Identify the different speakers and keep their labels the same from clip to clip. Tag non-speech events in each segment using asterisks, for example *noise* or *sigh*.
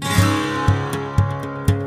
Speaker 1: thank you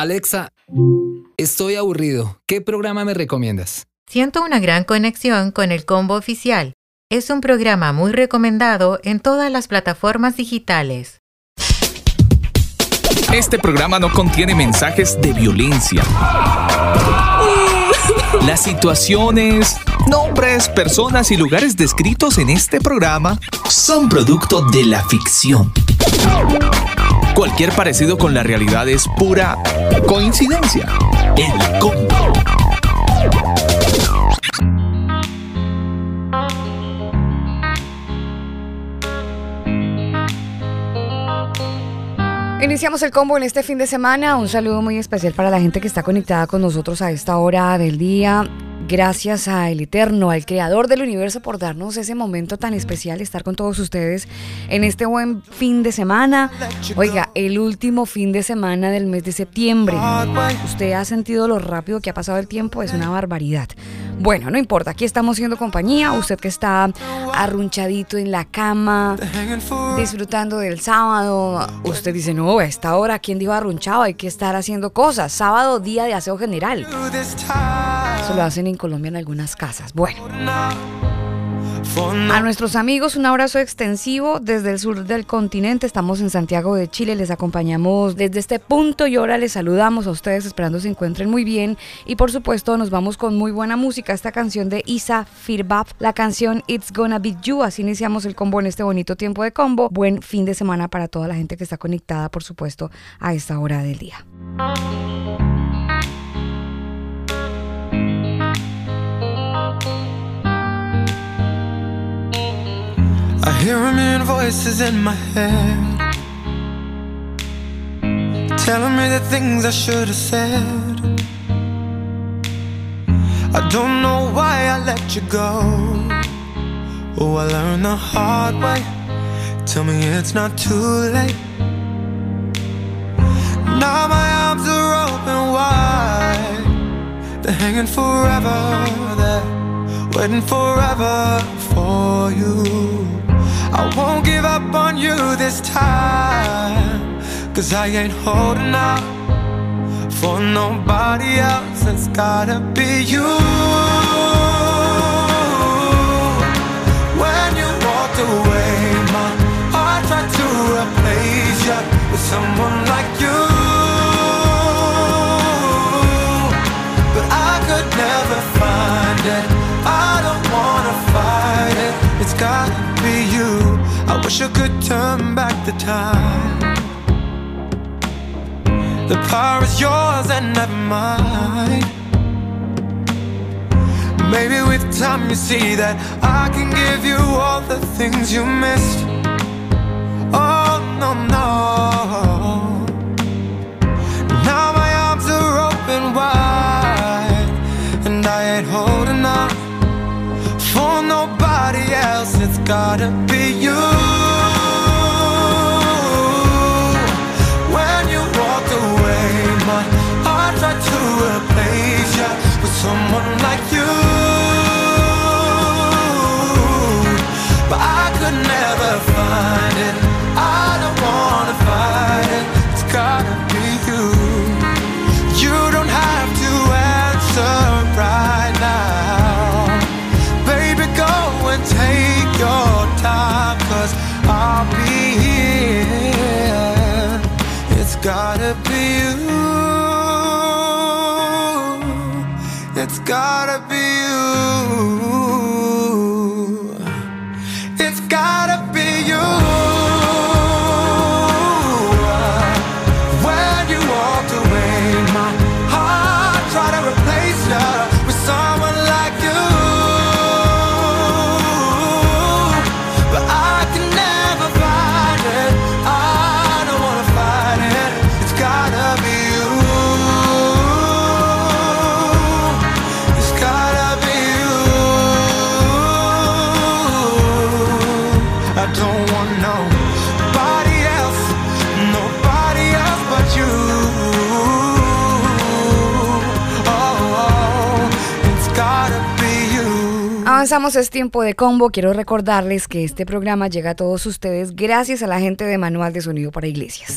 Speaker 2: Alexa, estoy aburrido. ¿Qué programa me recomiendas?
Speaker 3: Siento una gran conexión con el combo oficial. Es un programa muy recomendado en todas las plataformas digitales.
Speaker 4: Este programa no contiene mensajes de violencia. *laughs* Las situaciones, nombres, personas y lugares descritos en este programa son producto de la ficción. Cualquier parecido con la realidad es pura coincidencia. El combo.
Speaker 5: Iniciamos el combo en este fin de semana. Un saludo muy especial para la gente que está conectada con nosotros a esta hora del día. Gracias al Eterno, al Creador del Universo, por darnos ese momento tan especial, estar con todos ustedes en este buen fin de semana. Oiga, el último fin de semana del mes de septiembre. Usted ha sentido lo rápido que ha pasado el tiempo, es una barbaridad. Bueno, no importa, aquí estamos siendo compañía. Usted que está arrunchadito en la cama, disfrutando del sábado. Usted dice, no, a esta hora, ¿quién dijo arrunchado? Hay que estar haciendo cosas. Sábado, día de aseo general. Eso lo hacen en Colombia en algunas casas. Bueno. A nuestros amigos un abrazo extensivo desde el sur del continente. Estamos en Santiago de Chile. Les acompañamos desde este punto y ahora les saludamos a ustedes esperando se encuentren muy bien. Y por supuesto nos vamos con muy buena música. Esta canción de Isa Firbab, la canción It's Gonna Be You. Así iniciamos el combo en este bonito tiempo de combo. Buen fin de semana para toda la gente que está conectada, por supuesto, a esta hora del día.
Speaker 6: Hear voices in my head. Telling me the things I should have said. I don't know why I let you go. Oh, I learned the hard way. Tell me it's not too late. Now my arms are open wide. They're hanging forever there. Waiting forever for you I won't give up on you this time Cause I ain't holding out For nobody else. It's gotta be you. When you walked away My heart tried to replace you With someone like wish I could turn back the time. The power is yours and never mine. Maybe with time you see that I can give you all the things you missed. Oh no no. Now my arms are open wide, and I ain't holding on for nobody else. It's gotta be you.
Speaker 5: Avanzamos es tiempo de combo. Quiero recordarles que este programa llega a todos ustedes gracias a la gente de Manual de Sonido para Iglesias.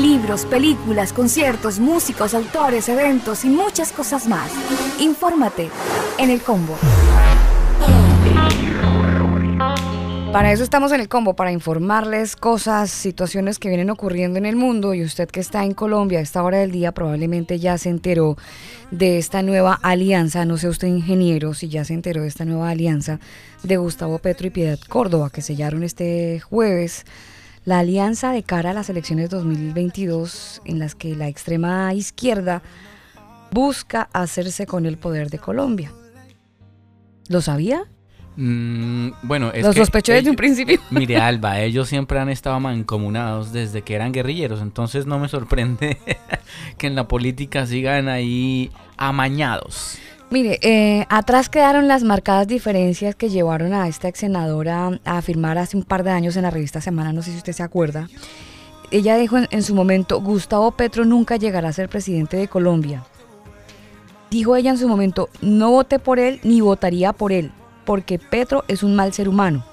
Speaker 7: Libros, películas, conciertos, músicos, autores, eventos y muchas cosas más. Infórmate en el combo.
Speaker 5: Para eso estamos en el combo, para informarles cosas, situaciones que vienen ocurriendo en el mundo y usted que está en Colombia a esta hora del día probablemente ya se enteró de esta nueva alianza, no sé usted ingeniero si ya se enteró de esta nueva alianza de Gustavo Petro y Piedad Córdoba que sellaron este jueves la alianza de cara a las elecciones 2022 en las que la extrema izquierda busca hacerse con el poder de Colombia. ¿Lo sabía?
Speaker 8: Mm, bueno, es
Speaker 5: Lo
Speaker 8: que
Speaker 5: sospechó desde un principio. *laughs*
Speaker 8: Mire, Alba, ellos siempre han estado mancomunados desde que eran guerrilleros, entonces no me sorprende *laughs* que en la política sigan ahí amañados.
Speaker 5: Mire, eh, atrás quedaron las marcadas diferencias que llevaron a esta ex senadora a afirmar hace un par de años en la revista Semana, no sé si usted se acuerda. Ella dijo en, en su momento, Gustavo Petro nunca llegará a ser presidente de Colombia. Dijo ella en su momento, no voté por él ni votaría por él, porque Petro es un mal ser humano.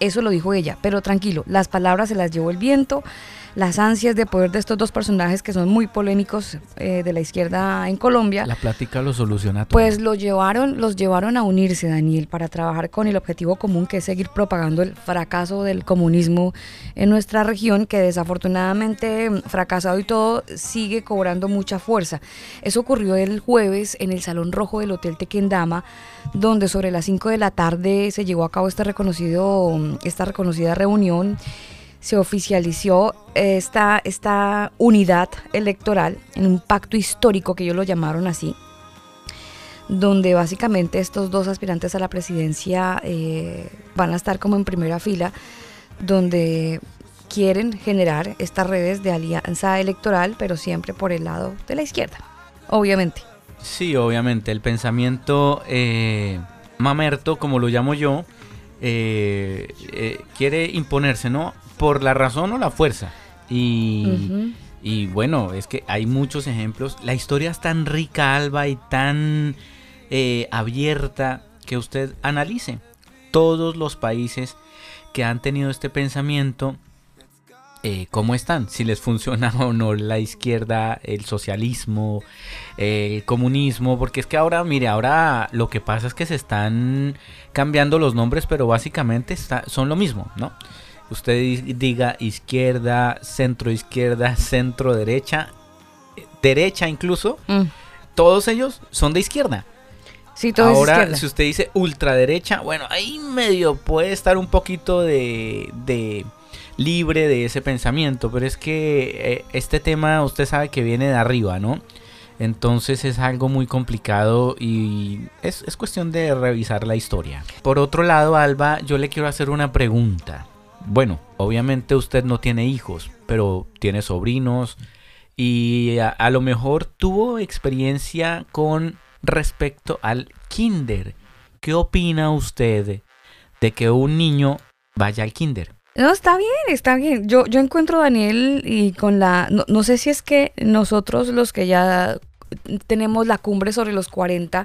Speaker 5: Eso lo dijo ella, pero tranquilo, las palabras se las llevó el viento, las ansias de poder de estos dos personajes que son muy polémicos eh, de la izquierda en Colombia.
Speaker 8: La plática lo soluciona todo.
Speaker 5: Pues los llevaron, los llevaron a unirse, Daniel, para trabajar con el objetivo común que es seguir propagando el fracaso del comunismo en nuestra región, que desafortunadamente mm, fracasado y todo sigue cobrando mucha fuerza. Eso ocurrió el jueves en el Salón Rojo del Hotel Tequendama, donde sobre las 5 de la tarde se llevó a cabo este reconocido, mm, esta reconocida reunión se oficializó esta, esta unidad electoral en un pacto histórico que ellos lo llamaron así, donde básicamente estos dos aspirantes a la presidencia eh, van a estar como en primera fila, donde quieren generar estas redes de alianza electoral, pero siempre por el lado de la izquierda, obviamente.
Speaker 8: Sí, obviamente, el pensamiento eh, mamerto, como lo llamo yo, eh, eh, quiere imponerse, ¿no? Por la razón o la fuerza. Y, bueno, es que hay muchos ejemplos. La historia es tan rica, Alba, y tan eh, abierta que usted analice. Todos los países que han tenido este pensamiento, eh, cómo están, si les *laughs* funciona o no la izquierda, el socialismo, el comunismo, porque es que ahora, mire, ahora lo que pasa es que se están cambiando los nombres, pero básicamente está- son lo mismo, ¿no? Usted di- diga izquierda, centro izquierda, centro derecha, eh, derecha incluso,
Speaker 5: Mm.
Speaker 8: todos ellos son de izquierda.
Speaker 5: Sí, todo
Speaker 8: Ahora, si usted dice ultraderecha, bueno, ahí medio puede estar un poquito de, de libre de ese pensamiento, pero es que eh, este tema usted sabe que viene de arriba, ¿no? Entonces es algo muy complicado y es, es cuestión de revisar la historia. Por otro lado, Alba, yo le quiero hacer una pregunta. Bueno, obviamente usted no tiene hijos, pero tiene sobrinos y a, a lo mejor tuvo experiencia con respecto al kinder. ¿Qué opina usted de que un niño vaya al kinder?
Speaker 5: No, está bien, está bien. Yo, yo encuentro, Daniel, y con la... No, no sé si es que nosotros los que ya tenemos la cumbre sobre los 40,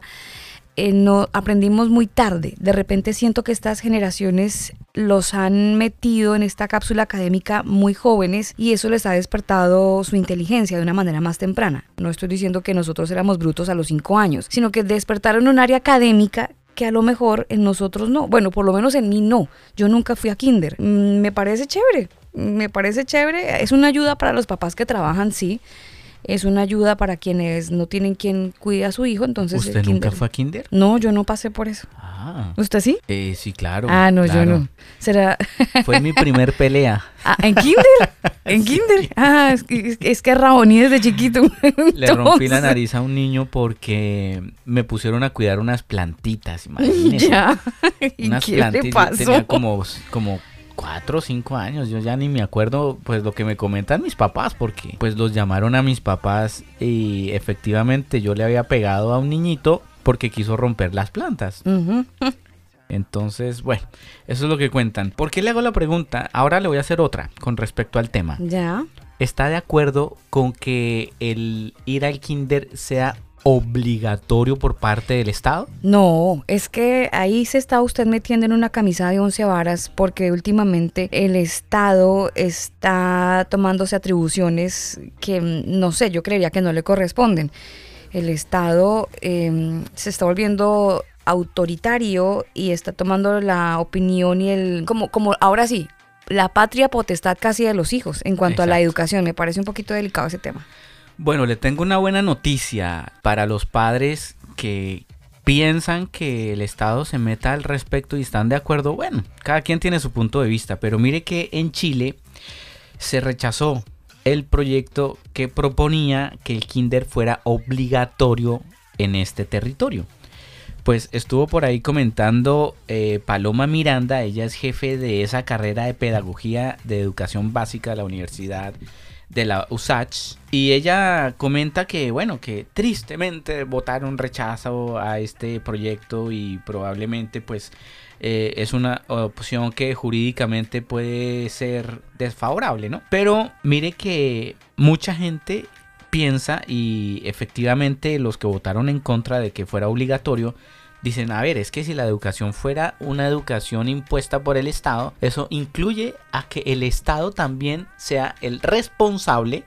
Speaker 5: eh, no aprendimos muy tarde. De repente siento que estas generaciones los han metido en esta cápsula académica muy jóvenes y eso les ha despertado su inteligencia de una manera más temprana. No estoy diciendo que nosotros éramos brutos a los 5 años, sino que despertaron un área académica que a lo mejor en nosotros no. Bueno, por lo menos en mí no. Yo nunca fui a kinder. Mm, Me parece chévere. Me parece chévere. Es una ayuda para los papás que trabajan, sí. Es una ayuda para quienes no tienen quien cuide a su hijo, entonces
Speaker 8: ¿Usted nunca
Speaker 5: kinder-
Speaker 8: fue a kinder?
Speaker 5: No, yo no pasé por eso.
Speaker 8: Ah.
Speaker 5: ¿Usted sí?
Speaker 8: Eh, sí, claro.
Speaker 5: ah, no,
Speaker 8: claro.
Speaker 5: yo no. ¿Será *laughs*
Speaker 8: Fue mi primer pelea.
Speaker 5: Ah, en kinder? *laughs* ¿En kinder? Ah, es que, es- que Raboní desde chiquito. *laughs*
Speaker 8: Le rompí la nariz a un niño porque me pusieron a cuidar unas plantitas, imagínese.
Speaker 5: Ya. ¿Y
Speaker 8: unas
Speaker 5: qué le
Speaker 8: plantitas.
Speaker 5: pasó?
Speaker 8: Tenía como, como cuatro o cinco años. Yo ya ni me acuerdo pues lo que me comentan mis papás porque pues los llamaron a mis papás y efectivamente yo le había pegado a un niñito porque quiso romper las plantas. Entonces, bueno, eso es lo que cuentan. ¿Por qué le hago la pregunta? Ahora le voy a hacer otra con respecto al tema.
Speaker 5: Ya.
Speaker 8: ¿Está de acuerdo con que el ir al kinder sea obligatorio por parte del Estado?
Speaker 5: No, es que ahí se está usted metiendo en una camisa de once varas porque últimamente el Estado está tomándose atribuciones que, mm, no sé, yo creería que no le corresponden. El Estado em, se está volviendo autoritario y está tomando la opinión y el, como, como ahora sí, la patria potestad casi de los hijos en cuanto a la educación. Me parece un poquito delicado ese tema.
Speaker 8: Bueno, le tengo una buena noticia para los padres que piensan que el Estado se meta al respecto y están de acuerdo. Bueno, cada quien tiene su punto de vista, pero mire que en Chile se rechazó el proyecto que proponía que el kinder fuera obligatorio en este territorio. Pues estuvo por ahí comentando eh, Paloma Miranda, ella es jefe de esa carrera de pedagogía de educación básica de la Universidad de la USACH y ella comenta que bueno que tristemente votaron rechazo a este proyecto y probablemente pues eh, es una opción que jurídicamente puede ser desfavorable no pero mire que mucha gente piensa y efectivamente los que votaron en contra de que fuera obligatorio dicen, a ver, es que si la educación fuera una educación impuesta por el Estado, eso incluye a que el Estado también sea el responsable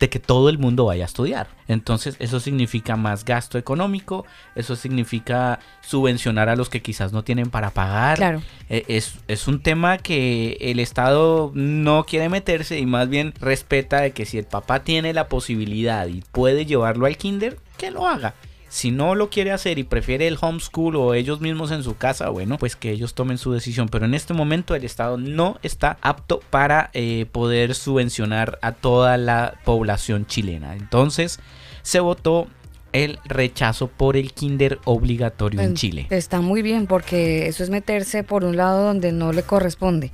Speaker 8: de que todo el mundo vaya a estudiar. Entonces eso significa más gasto económico, eso significa subvencionar a los que quizás no tienen para pagar.
Speaker 5: Claro.
Speaker 8: Eh, Es, es un tema que el Estado no quiere meterse y más bien respeta de que si el papá tiene la posibilidad y puede llevarlo al kinder, que lo haga. Si no lo quiere hacer y prefiere el homeschool o ellos mismos en su casa, bueno, pues que ellos tomen su decisión. Pero en este momento el Estado no está apto para eh, poder subvencionar a toda la población chilena. Entonces se votó el rechazo por el kinder obligatorio en
Speaker 5: En-
Speaker 8: Chile.
Speaker 5: Está muy bien porque eso es meterse por un lado donde no le corresponde.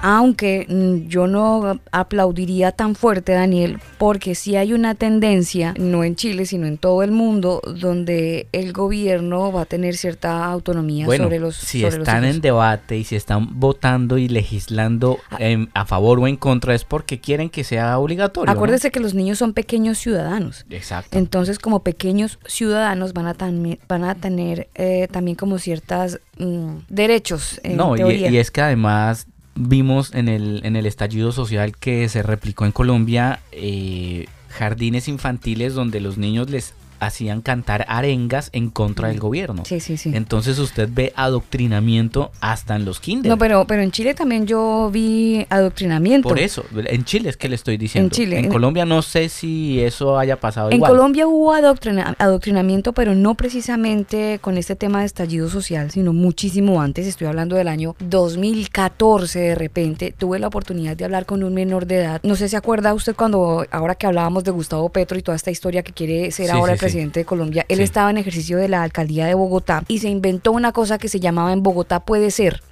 Speaker 5: Aunque mm, yo no aplaudiría tan fuerte, Daniel, porque sí hay una tendencia, no en Chile, sino en todo el mundo, donde el gobierno va a tener cierta autonomía
Speaker 8: Bueno,
Speaker 5: sobre los
Speaker 8: si
Speaker 5: sobre los
Speaker 8: están
Speaker 5: hijos.
Speaker 8: en debate y si están votando y legislando em, a favor o en contra es porque quieren que sea obligatorio. ¿no?
Speaker 5: Acuérdese que los niños son pequeños ciudadanos.
Speaker 8: Exacto.
Speaker 5: Entonces, como pequeños ciudadanos van a, también van a tener eh, también como ciertas mm, derechos en
Speaker 8: no, y, y es que además vimos en el, en el estallido social que se replicó en Colombia eh, jardines infantiles donde los niños les hacían cantar arengas en contra del gobierno.
Speaker 5: Sí, sí, sí.
Speaker 8: Entonces usted ve adoctrinamiento hasta en los kinder.
Speaker 5: No, pero, pero en Chile también yo vi adoctrinamiento.
Speaker 8: Por eso, en Chile es que le estoy diciendo.
Speaker 5: En Chile,
Speaker 8: En
Speaker 5: en-
Speaker 8: Colombia no sé si eso haya pasado
Speaker 5: En
Speaker 8: igual.
Speaker 5: Colombia hubo adoctrina- adoctrinamiento, pero no precisamente con este tema de estallido social, sino muchísimo antes. Estoy hablando del año 2014 de repente. Tuve la oportunidad de hablar con un menor de edad. No sé si acuerda usted cuando, ahora que hablábamos de Gustavo Petro y toda esta historia que quiere ser
Speaker 8: Sí,
Speaker 5: ahora
Speaker 8: sí,
Speaker 5: el
Speaker 8: sí.
Speaker 5: Presidente de Colombia. Él
Speaker 8: Sí.
Speaker 5: estaba en ejercicio de la alcaldía de Bogotá y se inventó una cosa que se llamaba en Bogotá puede ser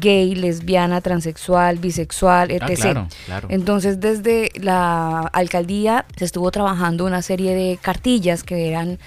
Speaker 5: gay, lesbiana, transexual, bisexual, etc.
Speaker 8: Ah, claro, claro.
Speaker 5: Entonces, desde la alcaldía se estuvo trabajando una serie de cartillas que eran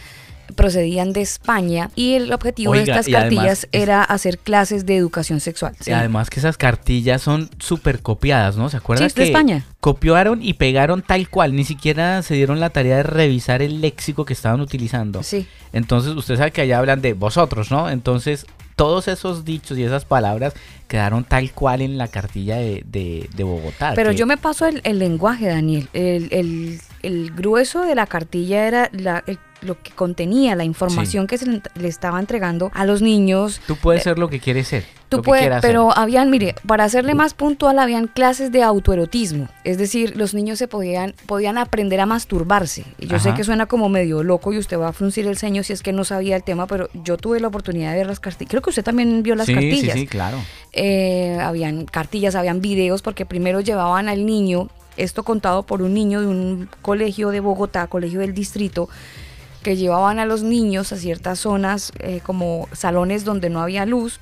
Speaker 5: procedían de España y el objetivo de estas
Speaker 8: además
Speaker 5: cartillas era hacer clases de educación sexual.
Speaker 8: Y además que esas cartillas son súper copiadas, ¿no? ¿Se acuerdan
Speaker 5: Sí, de
Speaker 8: que
Speaker 5: España.
Speaker 8: copiaron y pegaron tal cual? Ni siquiera se dieron la tarea de revisar el léxico que estaban utilizando.
Speaker 5: Sí.
Speaker 8: Entonces, usted sabe que allá hablan de vosotros, ¿no? Entonces, todos esos dichos y esas palabras quedaron tal cual en la cartilla de, de- de Bogotá.
Speaker 5: Pero
Speaker 8: que-
Speaker 5: yo me paso el, el lenguaje, Daniel. El, el- el grueso de la cartilla era la, el- lo que contenía, la información que se le, estaba entregando a los niños.
Speaker 8: Tú puedes ser lo que quieres ser.
Speaker 5: Tú puedes, pero habían, mire, para hacerle más puntual, habían clases de autoerotismo. Es decir, los niños se podían, podían aprender a masturbarse. Y yo sé que suena como medio loco y usted va a fruncir el ceño si es que no sabía el tema, pero yo tuve la oportunidad de ver las cartillas. Creo que usted también vio las
Speaker 8: sí,
Speaker 5: cartillas.
Speaker 8: Sí, sí, claro.
Speaker 5: Eh, habían cartillas, habían videos, porque primero llevaban al niño, esto contado por un niño de un colegio de Bogotá, colegio del distrito, que llevaban a los niños a ciertas zonas eh, como salones donde no había luz,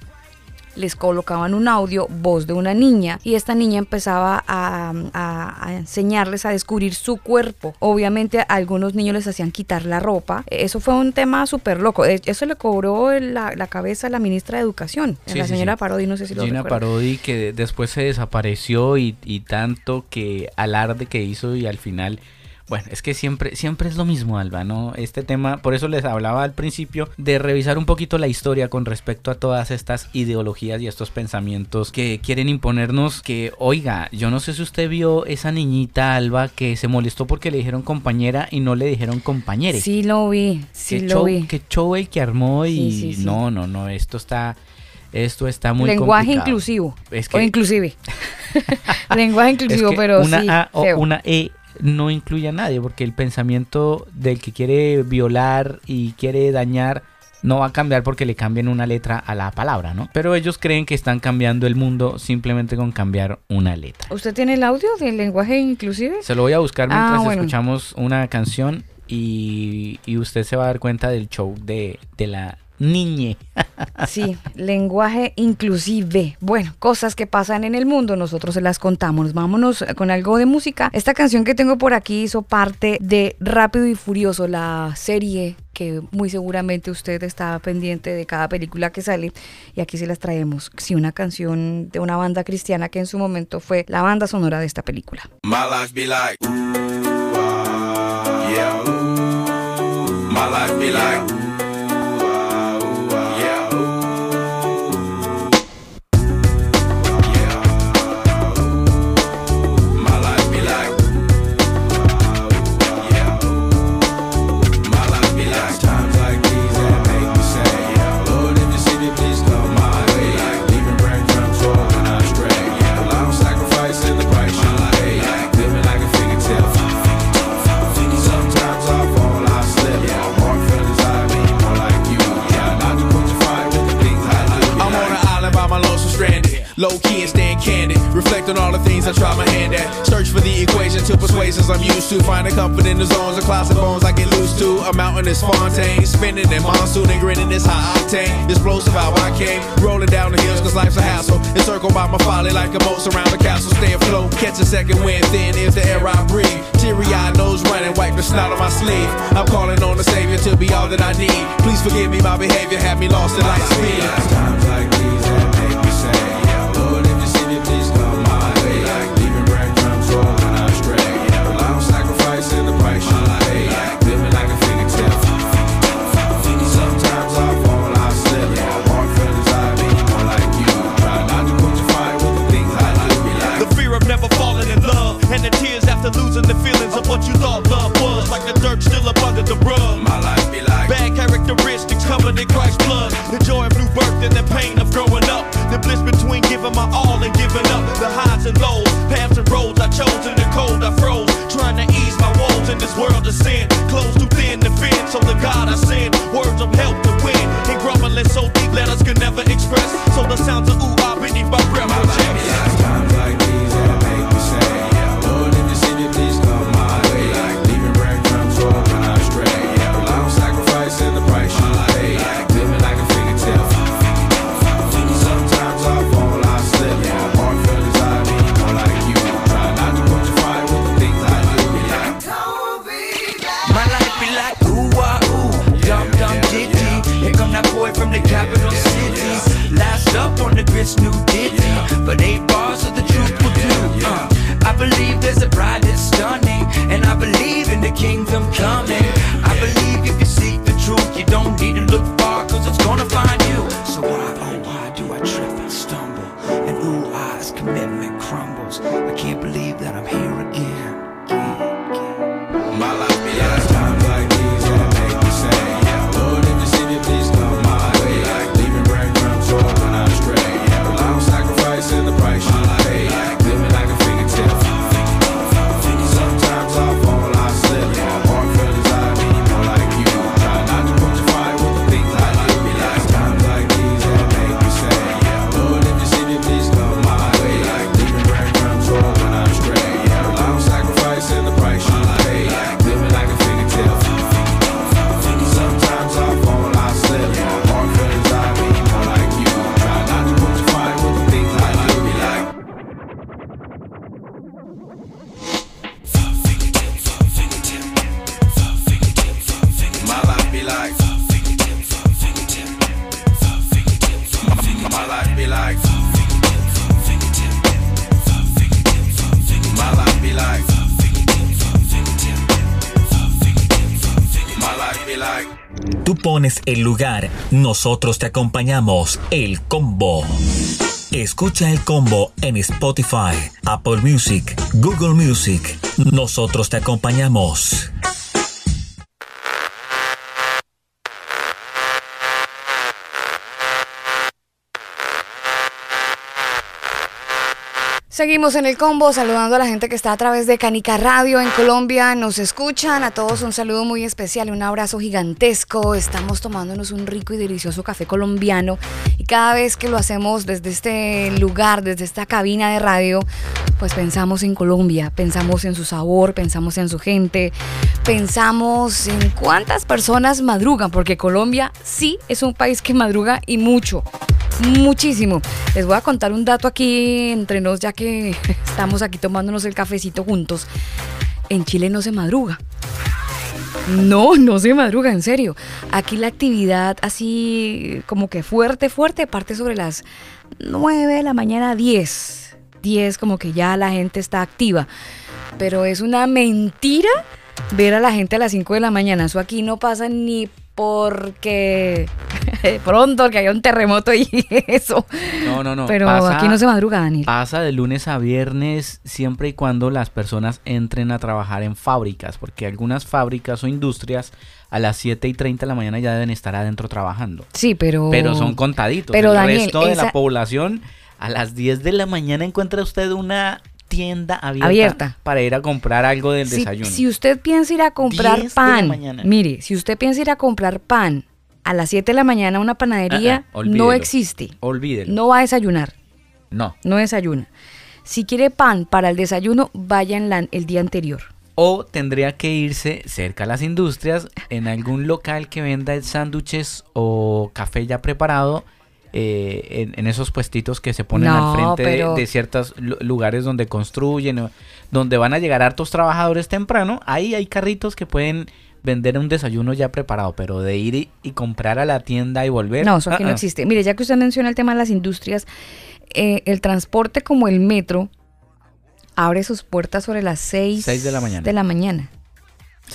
Speaker 5: les colocaban un audio, voz de una niña, y esta niña empezaba a, a- a enseñarles a descubrir su cuerpo. Obviamente a algunos niños les hacían quitar la ropa. Eso fue un tema súper loco. Eso le cobró la, la cabeza a la ministra de Educación,
Speaker 8: Sí,
Speaker 5: la
Speaker 8: sí,
Speaker 5: señora
Speaker 8: sí.
Speaker 5: Parodi, no sé si lo
Speaker 8: Gina. Parodi que de- después se desapareció y, y tanto que alarde que hizo y al final bueno, es que siempre siempre es lo mismo, Alba, ¿no? Este tema, por eso les hablaba al principio de revisar un poquito la historia con respecto a todas estas ideologías y estos pensamientos que quieren imponernos que, oiga, yo no sé si usted vio esa niñita Alba que se molestó porque le dijeron compañera y no le dijeron compañere.
Speaker 5: Sí lo vi, sí
Speaker 8: qué
Speaker 5: lo
Speaker 8: show,
Speaker 5: vi.
Speaker 8: qué show el que armó y
Speaker 5: Sí, sí, sí.
Speaker 8: no, no, no, esto está esto está muy
Speaker 5: Lenguaje
Speaker 8: complicado.
Speaker 5: inclusivo.
Speaker 8: Es
Speaker 5: O
Speaker 8: que-
Speaker 5: inclusive. *laughs* Lenguaje
Speaker 8: Es
Speaker 5: inclusivo,
Speaker 8: que
Speaker 5: pero
Speaker 8: una
Speaker 5: sí.
Speaker 8: A o
Speaker 5: feo.
Speaker 8: una E no incluye a nadie porque el pensamiento del que quiere violar y quiere dañar no va a cambiar porque le cambien una letra a la palabra, ¿no? Pero ellos creen que están cambiando el mundo simplemente con cambiar una letra.
Speaker 5: ¿Usted tiene el audio del lenguaje inclusive?
Speaker 8: Se lo voy a buscar
Speaker 5: Ah,
Speaker 8: mientras
Speaker 5: bueno.
Speaker 8: escuchamos una canción y, y usted se va a dar cuenta del show de, de la niñe.
Speaker 5: Sí, lenguaje inclusive. Bueno, cosas que pasan en el mundo, nosotros se las contamos. Vámonos con algo de música. Esta canción que tengo por aquí hizo parte de Rápido y Furioso, la serie que muy seguramente usted está pendiente de cada película que sale. Y aquí se las traemos. Sí, una canción de una banda cristiana que en su momento fue la banda sonora de esta película.
Speaker 9: My life be like, ooh, ah, yeah, ooh. My life be like, Low key and staying candid. Reflect on all the things I try my hand at. Search for the equation to persuasions I'm used to. Finding comfort in the zones of and bones I get loose to. A mountain is Fontaine. Spinning in monsoon and grinning this high octane. Explosive how I came. Rolling down the hills cause life's a hassle. Encircled by my folly like a moat around the castle. Stay afloat. Catch a second wind thin is the air I breathe. Teary eyed nose running. Wipe the snot on my sleeve. I'm calling on the Savior to be all that I need. Please forgive me, my behavior had me lost in light speed. Times like these
Speaker 10: el lugar, nosotros te acompañamos. El combo. Escucha el combo en Spotify, Apple Music, Google Music. Nosotros te acompañamos.
Speaker 5: Seguimos en el combo saludando a la gente que está a través de Canica Radio en Colombia. Nos escuchan. A todos un saludo muy especial, un abrazo gigantesco. Estamos tomándonos un rico y delicioso café colombiano. Y cada vez que lo hacemos desde este lugar, desde esta cabina de radio, pues pensamos en Colombia, pensamos en su sabor, pensamos en su gente, pensamos en cuántas personas madrugan, porque Colombia sí es un país que madruga y mucho muchísimo. Les voy a contar un dato aquí entre nos, ya que *laughs* estamos aquí tomándonos el cafecito juntos. En Chile no se madruga. No, no se madruga, en serio. Aquí la actividad así como que fuerte, fuerte, parte sobre las 9 de la mañana, 10. 10 como que ya la gente está activa. Pero es una mentira ver a la gente a las 5 de la mañana. Eso aquí no pasa ni porque de pronto que haya un terremoto y *laughs* eso.
Speaker 8: No, no, no.
Speaker 5: Pero
Speaker 8: Pasa-
Speaker 5: aquí no se madruga, Daniel.
Speaker 8: Pasa de lunes a viernes siempre y cuando las personas entren a trabajar en fábricas, porque algunas fábricas o industrias a las 7 y 30 de la mañana ya deben estar adentro trabajando.
Speaker 5: Sí, pero...
Speaker 8: Pero son contaditos.
Speaker 5: Pero,
Speaker 8: El
Speaker 5: Daniel,
Speaker 8: resto de
Speaker 5: esa-
Speaker 8: la población a las 10 de la mañana encuentra usted una tienda abierta,
Speaker 5: Abierta.
Speaker 8: para ir a comprar algo del
Speaker 5: Si,
Speaker 8: desayuno.
Speaker 5: si usted piensa ir a comprar
Speaker 8: 10 de la
Speaker 5: pan, mire, si usted piensa ir a comprar pan a las 7 de la mañana a una panadería,
Speaker 8: Ah, ah,
Speaker 5: no existe.
Speaker 8: Olvídelo.
Speaker 5: No va a desayunar,
Speaker 8: No.
Speaker 5: no desayuna. Si quiere pan para el desayuno, vaya en la- el día anterior.
Speaker 8: O tendría que irse cerca a las industrias en algún local que venda sándwiches o café ya preparado. Eh, en, en esos puestitos que se ponen
Speaker 5: No,
Speaker 8: al frente de-
Speaker 5: pero-
Speaker 8: de, ciertos lu- lugares donde construyen, donde van a llegar hartos trabajadores temprano, ahí hay carritos que pueden vender un desayuno ya preparado, pero de ir y, y comprar a la tienda y volver.
Speaker 5: No, eso aquí
Speaker 8: ah,
Speaker 5: no
Speaker 8: ah.
Speaker 5: existe. Mire, ya que usted menciona el tema de las industrias, eh, el transporte como el metro abre sus puertas sobre las 6
Speaker 8: Seis de la mañana.
Speaker 5: de la mañana.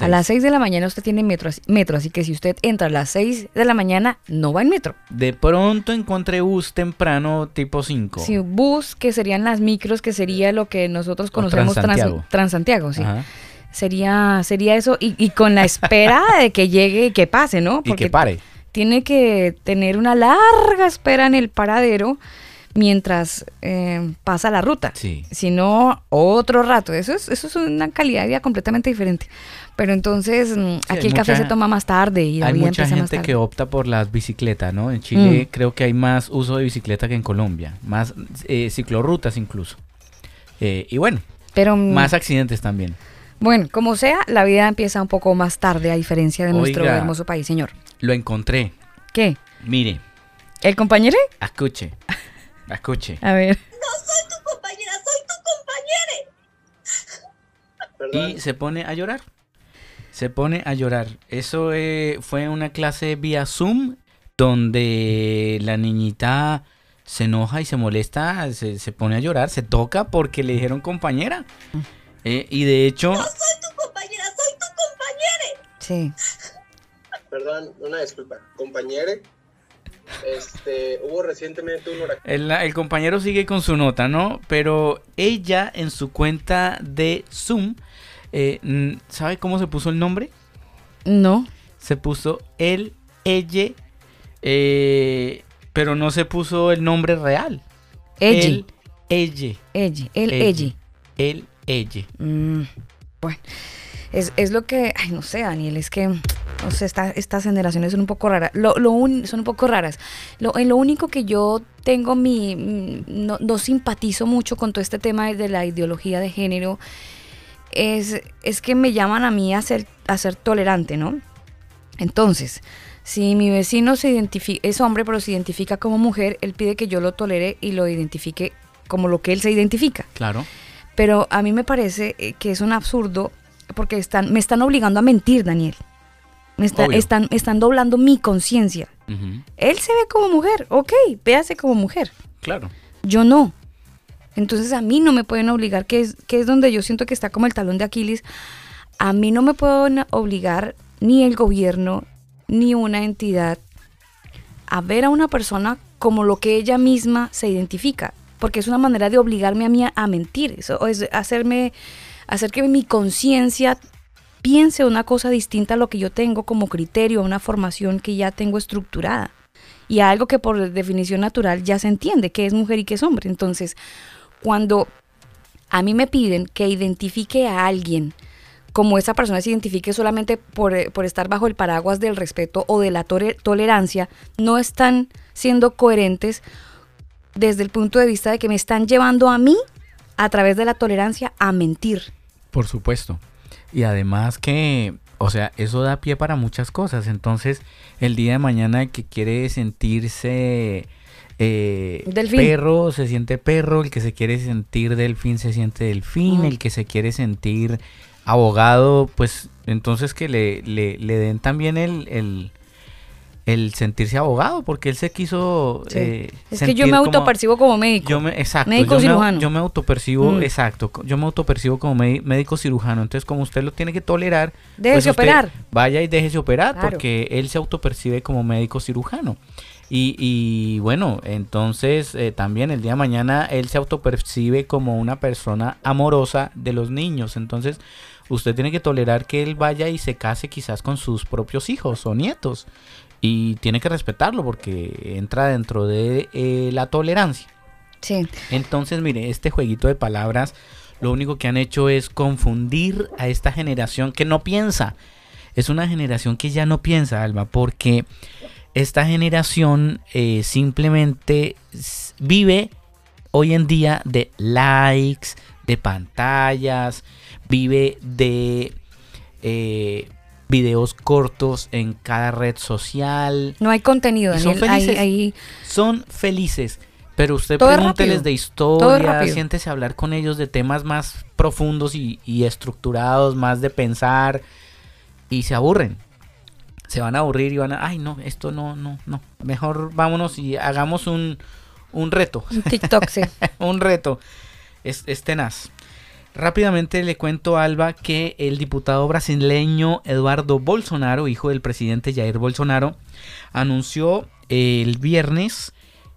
Speaker 5: A las 6 de la mañana usted tiene metro, así- metro, así que si usted entra a las 6 de la mañana, no va en metro.
Speaker 8: De pronto encontré bus temprano tipo 5.
Speaker 5: Si bus, que serían las micros, que sería lo que nosotros conocemos trans-
Speaker 8: Transantiago.
Speaker 5: Transantiago, sí.
Speaker 8: Ajá.
Speaker 5: Sería, sería eso, y, y con la espera *laughs* de que llegue y que pase, ¿no?
Speaker 8: Y que pare.
Speaker 5: tiene que tener una larga espera en el paradero mientras eh, pasa la ruta.
Speaker 8: Sí.
Speaker 5: Si no, otro rato. Eso es, eso es una calidad de vida completamente diferente. Pero entonces mm, aquí el café se toma más tarde y la
Speaker 8: Hay
Speaker 5: vida
Speaker 8: mucha
Speaker 5: empieza más
Speaker 8: gente
Speaker 5: tarde.
Speaker 8: que opta por las bicicletas, ¿no? En Chile
Speaker 5: Mm.
Speaker 8: creo que hay más uso de bicicleta que en Colombia, más eh, ciclorrutas incluso. Eh, y bueno,
Speaker 5: Pero mm,
Speaker 8: más accidentes también.
Speaker 5: bueno, como sea, la vida empieza un poco más tarde a diferencia de nuestro hermoso país, señor.
Speaker 8: Lo encontré.
Speaker 5: ¿Qué?
Speaker 8: Mire,
Speaker 5: ¿El compañero?
Speaker 8: escuche, *laughs* escuche.
Speaker 5: A ver. *laughs*
Speaker 8: Y se pone a llorar. Se pone a llorar. Eso eh, fue una clase vía Zoom donde la niñita se enoja y se molesta, se, se pone a llorar, se toca porque le dijeron compañera. Eh, y de hecho,
Speaker 5: Sí.
Speaker 11: Perdón, una disculpa. Compañere, este, hubo recientemente un huracán.
Speaker 8: el, el compañero sigue con su nota, ¿no? Pero ella en su cuenta de Zoom, eh, ¿sabe cómo se puso el nombre?
Speaker 5: No.
Speaker 8: se puso él, ella, eh, pero no se puso el nombre real.
Speaker 5: Ella.
Speaker 8: Él, ella.
Speaker 5: Ella. El
Speaker 8: Ella.
Speaker 5: ella.
Speaker 8: Él, ella.
Speaker 5: Mm, bueno, es, es lo que, ay, no sé, Daniel, es que, no sé, esta- estas generaciones son un poco raras, lo, lo un- son un poco raras. Lo, en lo único que yo tengo mi, mm, no, no simpatizo mucho con todo este tema de la ideología de género, es, es que me llaman a mí a ser, a ser tolerante, ¿no? Entonces, si mi vecino se identifica, es hombre, pero se identifica como mujer, él pide que yo lo tolere y lo identifique como lo que él se identifica.
Speaker 8: Claro.
Speaker 5: Pero a mí me parece eh, que es un absurdo porque están, me están obligando a mentir, Daniel. Me está- están, están doblando mi conciencia. Él se ve como mujer, ok, véase como mujer.
Speaker 8: Claro.
Speaker 5: Yo no. Entonces a mí no me pueden obligar, que es, que es donde yo siento que está como el talón de Aquiles. A mí no me pueden obligar ni el gobierno ni una entidad a ver a una persona como lo que ella misma se identifica, porque es una manera de obligarme a mí a, a mentir, eso es hacerme, hacer que mi conciencia piense una cosa distinta a lo que yo tengo como criterio, a una formación que ya tengo estructurada y a algo que por definición natural ya se entiende que es mujer y que es hombre. Entonces, cuando a mí me piden que identifique a alguien como esa persona se identifique solamente por, eh, por estar bajo el paraguas del respeto o de la tolerancia, no están siendo coherentes desde el punto de vista de que me están llevando a mí, a través de la tolerancia, a mentir.
Speaker 8: Por supuesto. Y además que, o sea, eso da pie para muchas cosas. Entonces, el día de mañana el que quiere sentirse eh,
Speaker 5: Delfín.
Speaker 8: perro, se siente perro. El que se quiere sentir delfín, se siente delfín. El que se quiere sentir abogado, pues entonces que le, le, le den también el, el, el sentirse abogado, porque él se quiso...
Speaker 5: Sí.
Speaker 8: eh,
Speaker 5: es que yo me
Speaker 8: como-
Speaker 5: autopercibo como médico.
Speaker 8: yo me, exacto,
Speaker 5: médico
Speaker 8: yo me,
Speaker 5: cirujano.
Speaker 8: yo me autopercibo,
Speaker 5: Mm.
Speaker 8: exacto, yo me autopercibo como mé- médico cirujano, entonces como usted lo tiene que tolerar,
Speaker 5: Déjese
Speaker 8: usted
Speaker 5: operar.
Speaker 8: Vaya y déjese operar
Speaker 5: Claro.
Speaker 8: porque él se autopercibe como médico cirujano. Y, y bueno, entonces eh, también el día de mañana él se autopercibe como una persona amorosa de los niños. Entonces usted tiene que tolerar que él vaya y se case quizás con sus propios hijos o nietos. Y tiene que respetarlo porque entra dentro de eh, la tolerancia.
Speaker 5: Sí.
Speaker 8: Entonces, mire, este jueguito de palabras lo único que han hecho es confundir a esta generación que no piensa. Es una generación que ya no piensa, Alba, porque esta generación eh, simplemente vive hoy en día de likes, de pantallas, vive de eh, videos cortos en cada red social.
Speaker 5: No hay contenido,
Speaker 8: son
Speaker 5: Daniel. Hay-
Speaker 8: felices.
Speaker 5: hay-
Speaker 8: Son felices. Pero usted
Speaker 5: Todo es
Speaker 8: pregúnteles de historia, siéntese a hablar con ellos de temas más profundos y, y estructurados, más de pensar, y se aburren. Se van a aburrir y van a, ay no, esto no, no, no. Mejor vámonos y hagamos un, un reto.
Speaker 5: Un TikTok, sí. *laughs*
Speaker 8: un reto. Es, es tenaz. Rápidamente le cuento a Alba que el diputado brasileño Eduardo Bolsonaro, hijo del presidente Jair Bolsonaro, anunció el viernes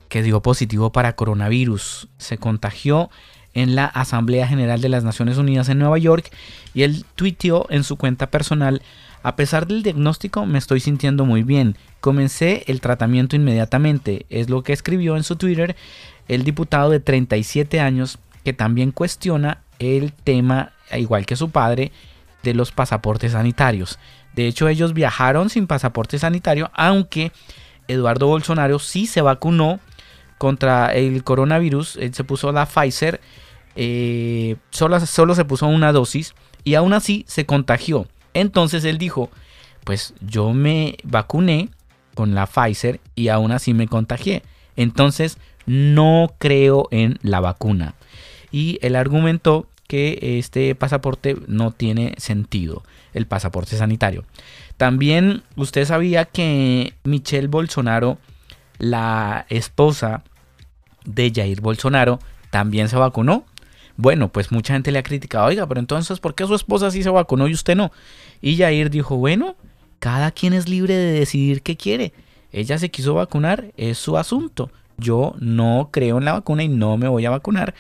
Speaker 8: que dio positivo para coronavirus. Se contagió en la Asamblea General de las Naciones Unidas en Nueva York y él tuiteó en su cuenta personal, a pesar del diagnóstico me estoy sintiendo muy bien, comencé el tratamiento inmediatamente, es lo que escribió en su Twitter el diputado de 37 años que también cuestiona el tema, igual que su padre, de los pasaportes sanitarios. De hecho, ellos viajaron sin pasaporte sanitario, aunque Eduardo Bolsonaro sí se vacunó contra el coronavirus. Él se puso la Pfizer, eh, solo, solo se puso una dosis y aún así se contagió. Entonces él dijo, pues yo me vacuné con la Pfizer y aún así me contagié. Entonces no creo en la vacuna. Y él argumentó que este pasaporte no tiene sentido, el pasaporte sanitario. También usted sabía que Michelle Bolsonaro, la esposa de Jair Bolsonaro, también se vacunó. Bueno, pues mucha gente le ha criticado, oiga, pero entonces, ¿por qué su esposa sí se vacunó y usted no? Y Jair dijo, bueno, cada quien es libre de decidir qué quiere. Ella se quiso vacunar, es su asunto. Yo no creo en la vacuna y no me voy a vacunar.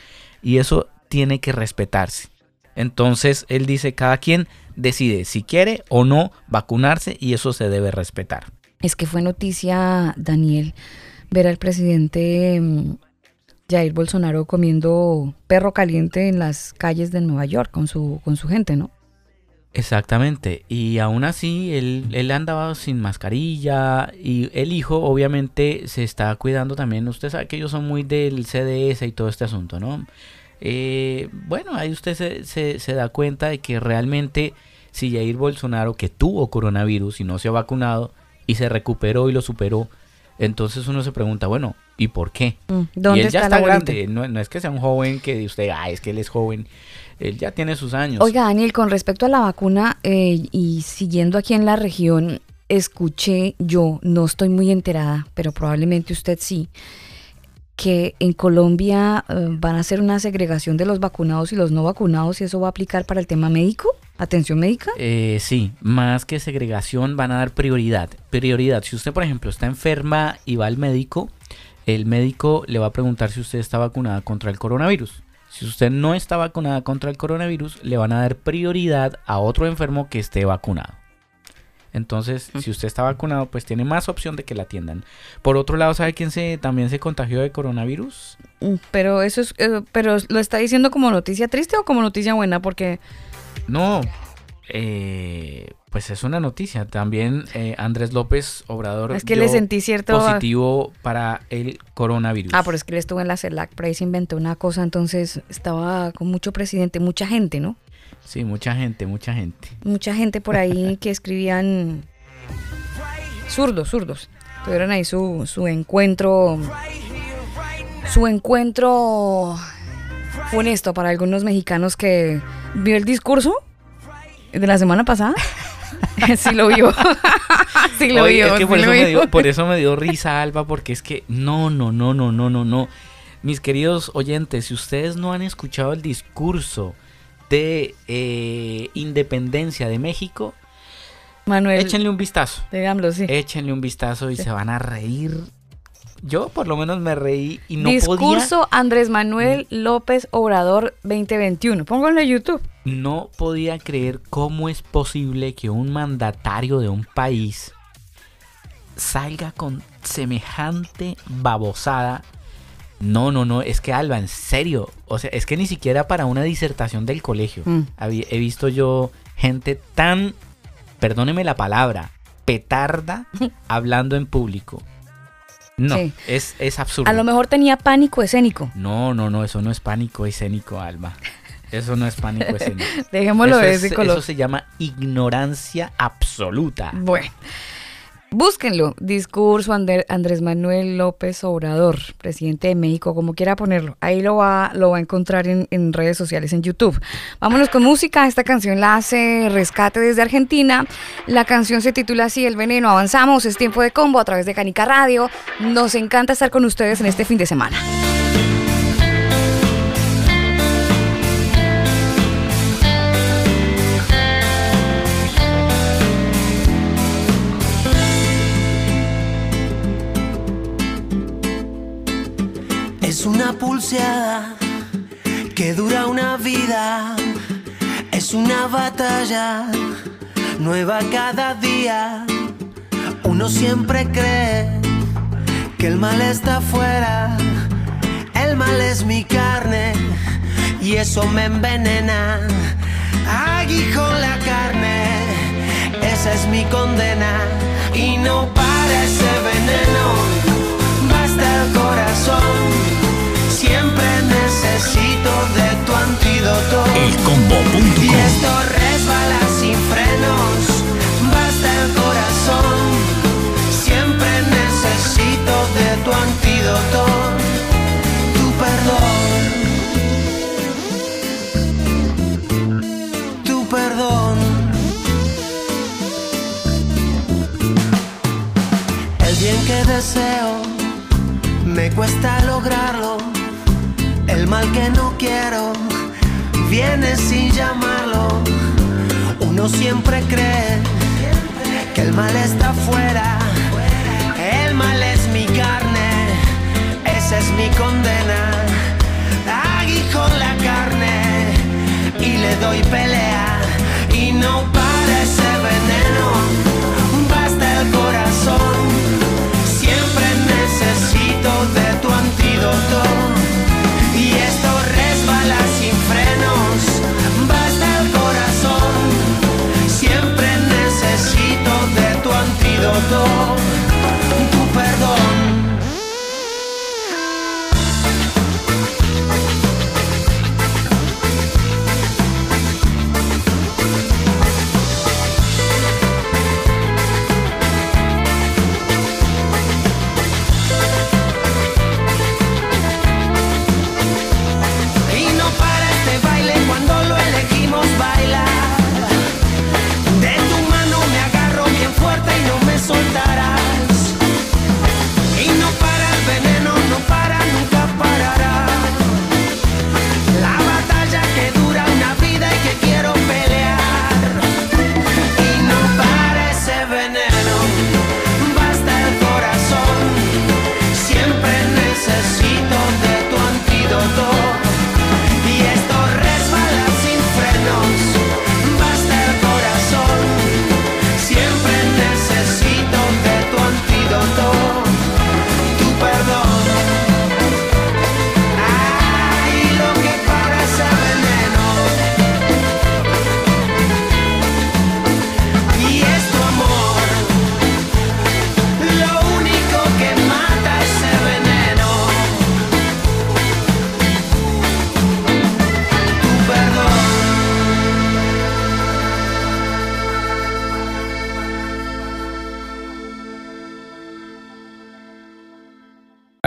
Speaker 8: Y eso tiene que respetarse. Entonces él dice, cada quien decide si quiere o no vacunarse y eso se debe respetar.
Speaker 5: Es que fue noticia, Daniel, ver al presidente mm, Jair Bolsonaro comiendo perro caliente en las calles de Nueva York con su, con su gente, ¿no?
Speaker 8: Exactamente. Y aún así, él, él andaba sin mascarilla y el hijo obviamente se está cuidando también. Usted sabe que ellos son muy del CDS y todo este asunto, ¿no? Eh, bueno, ahí usted se, se, se da cuenta de que realmente si Jair Bolsonaro, que tuvo coronavirus y no se ha vacunado y se recuperó y lo superó, entonces uno se pregunta, bueno, ¿y por qué?
Speaker 5: Mm, ¿dónde
Speaker 8: y él ya
Speaker 5: está
Speaker 8: está grande, no, no es que sea un joven que usted, ah, es que él es joven, él ya tiene sus años.
Speaker 5: Oiga, Daniel, con respecto a la vacuna eh, y siguiendo aquí en la región, escuché yo, no estoy muy enterada, pero probablemente usted sí, que en Colombia eh, van a hacer una segregación de los vacunados y los no vacunados y eso va a aplicar para el tema médico, atención médica.
Speaker 8: Eh, sí, más que segregación van a dar prioridad. Prioridad. Si usted, por ejemplo, está enferma y va al médico, el médico le va a preguntar si usted está vacunada contra el coronavirus. Si usted no está vacunada contra el coronavirus, le van a dar prioridad a otro enfermo que esté vacunado. Entonces, si usted está vacunado, pues tiene más opción de que la atiendan. Por otro lado, ¿sabe quién se también se contagió de coronavirus?
Speaker 5: Mm, Pero eso es, eh, pero lo está diciendo como noticia triste o como noticia buena, porque
Speaker 8: No, eh, pues es una noticia. También eh, Andrés López Obrador
Speaker 5: Es que le sentí cierto-
Speaker 8: positivo para el coronavirus.
Speaker 5: ah, pero es que él estuvo en la CELAC, por ahí se inventó una cosa, entonces estaba con mucho presidente, mucha gente, ¿no?
Speaker 8: Sí, mucha gente, mucha gente.
Speaker 5: Mucha gente por ahí *laughs* que escribían zurdos, zurdos. Tuvieron ahí su, su encuentro, su encuentro funesto para algunos mexicanos que vio el discurso de la semana pasada. *laughs* sí lo vio. *laughs* sí lo
Speaker 8: Oye,
Speaker 5: vio.
Speaker 8: es que por
Speaker 5: sí
Speaker 8: eso,
Speaker 5: lo
Speaker 8: me dio, por eso me dio risa, Alba, porque es que no, no, no, no, no, no, no. Mis queridos oyentes, si ustedes no han escuchado el discurso de eh, independencia de México,
Speaker 5: Manuel,
Speaker 8: échenle un vistazo.
Speaker 5: digámoslo, sí.
Speaker 8: Échenle un vistazo y
Speaker 5: Sí.
Speaker 8: se van a reír. Yo por lo menos me reí y no
Speaker 5: Discurso Andrés Manuel López Obrador 2021. Pónganlo en YouTube.
Speaker 8: podía, no podía creer cómo es posible que un mandatario de un país salga con semejante babosada. No, no, no, es que Alba, en serio, o sea, es que ni siquiera para una disertación del colegio
Speaker 5: Mm.
Speaker 8: he visto yo gente tan, perdóneme la palabra, petarda *laughs* hablando en público. No,
Speaker 5: Sí.
Speaker 8: es, es absurdo.
Speaker 5: A lo mejor tenía pánico escénico.
Speaker 8: No, no, no, eso no es pánico escénico, Alba. Eso no es pánico *laughs* escénico.
Speaker 5: Dejémoslo
Speaker 8: eso
Speaker 5: de
Speaker 8: es-
Speaker 5: ese color.
Speaker 8: Eso se llama ignorancia absoluta.
Speaker 5: Bueno, búsquenlo. Discurso Andrés Manuel López Obrador, presidente de México, como quiera ponerlo. Ahí lo va, lo va a encontrar en, en redes sociales, en YouTube. Vámonos con música. Esta canción la hace Rescate desde Argentina. La canción se titula así, El Veneno. Avanzamos, es tiempo de combo a través de Canica Radio. Nos encanta estar con ustedes en este fin de semana.
Speaker 12: Es una pulseada que dura una vida. Es una batalla nueva cada día. Uno siempre cree que el mal está afuera. El mal es mi carne y eso me envenena. Aguijón la carne, esa es mi condena. Y no para ese veneno, basta el corazón. Siempre necesito de tu antídoto.
Speaker 10: Elcombo.com.
Speaker 12: Y esto resbala sin frenos, basta el corazón. Siempre necesito de tu antídoto, tu perdón. Tu perdón. El bien que deseo me cuesta lograrlo. El mal que no quiero viene sin llamarlo. Uno siempre cree que el mal está afuera. El mal es mi carne, esa es mi condena. Aguijón la carne y le doy pelea. Y no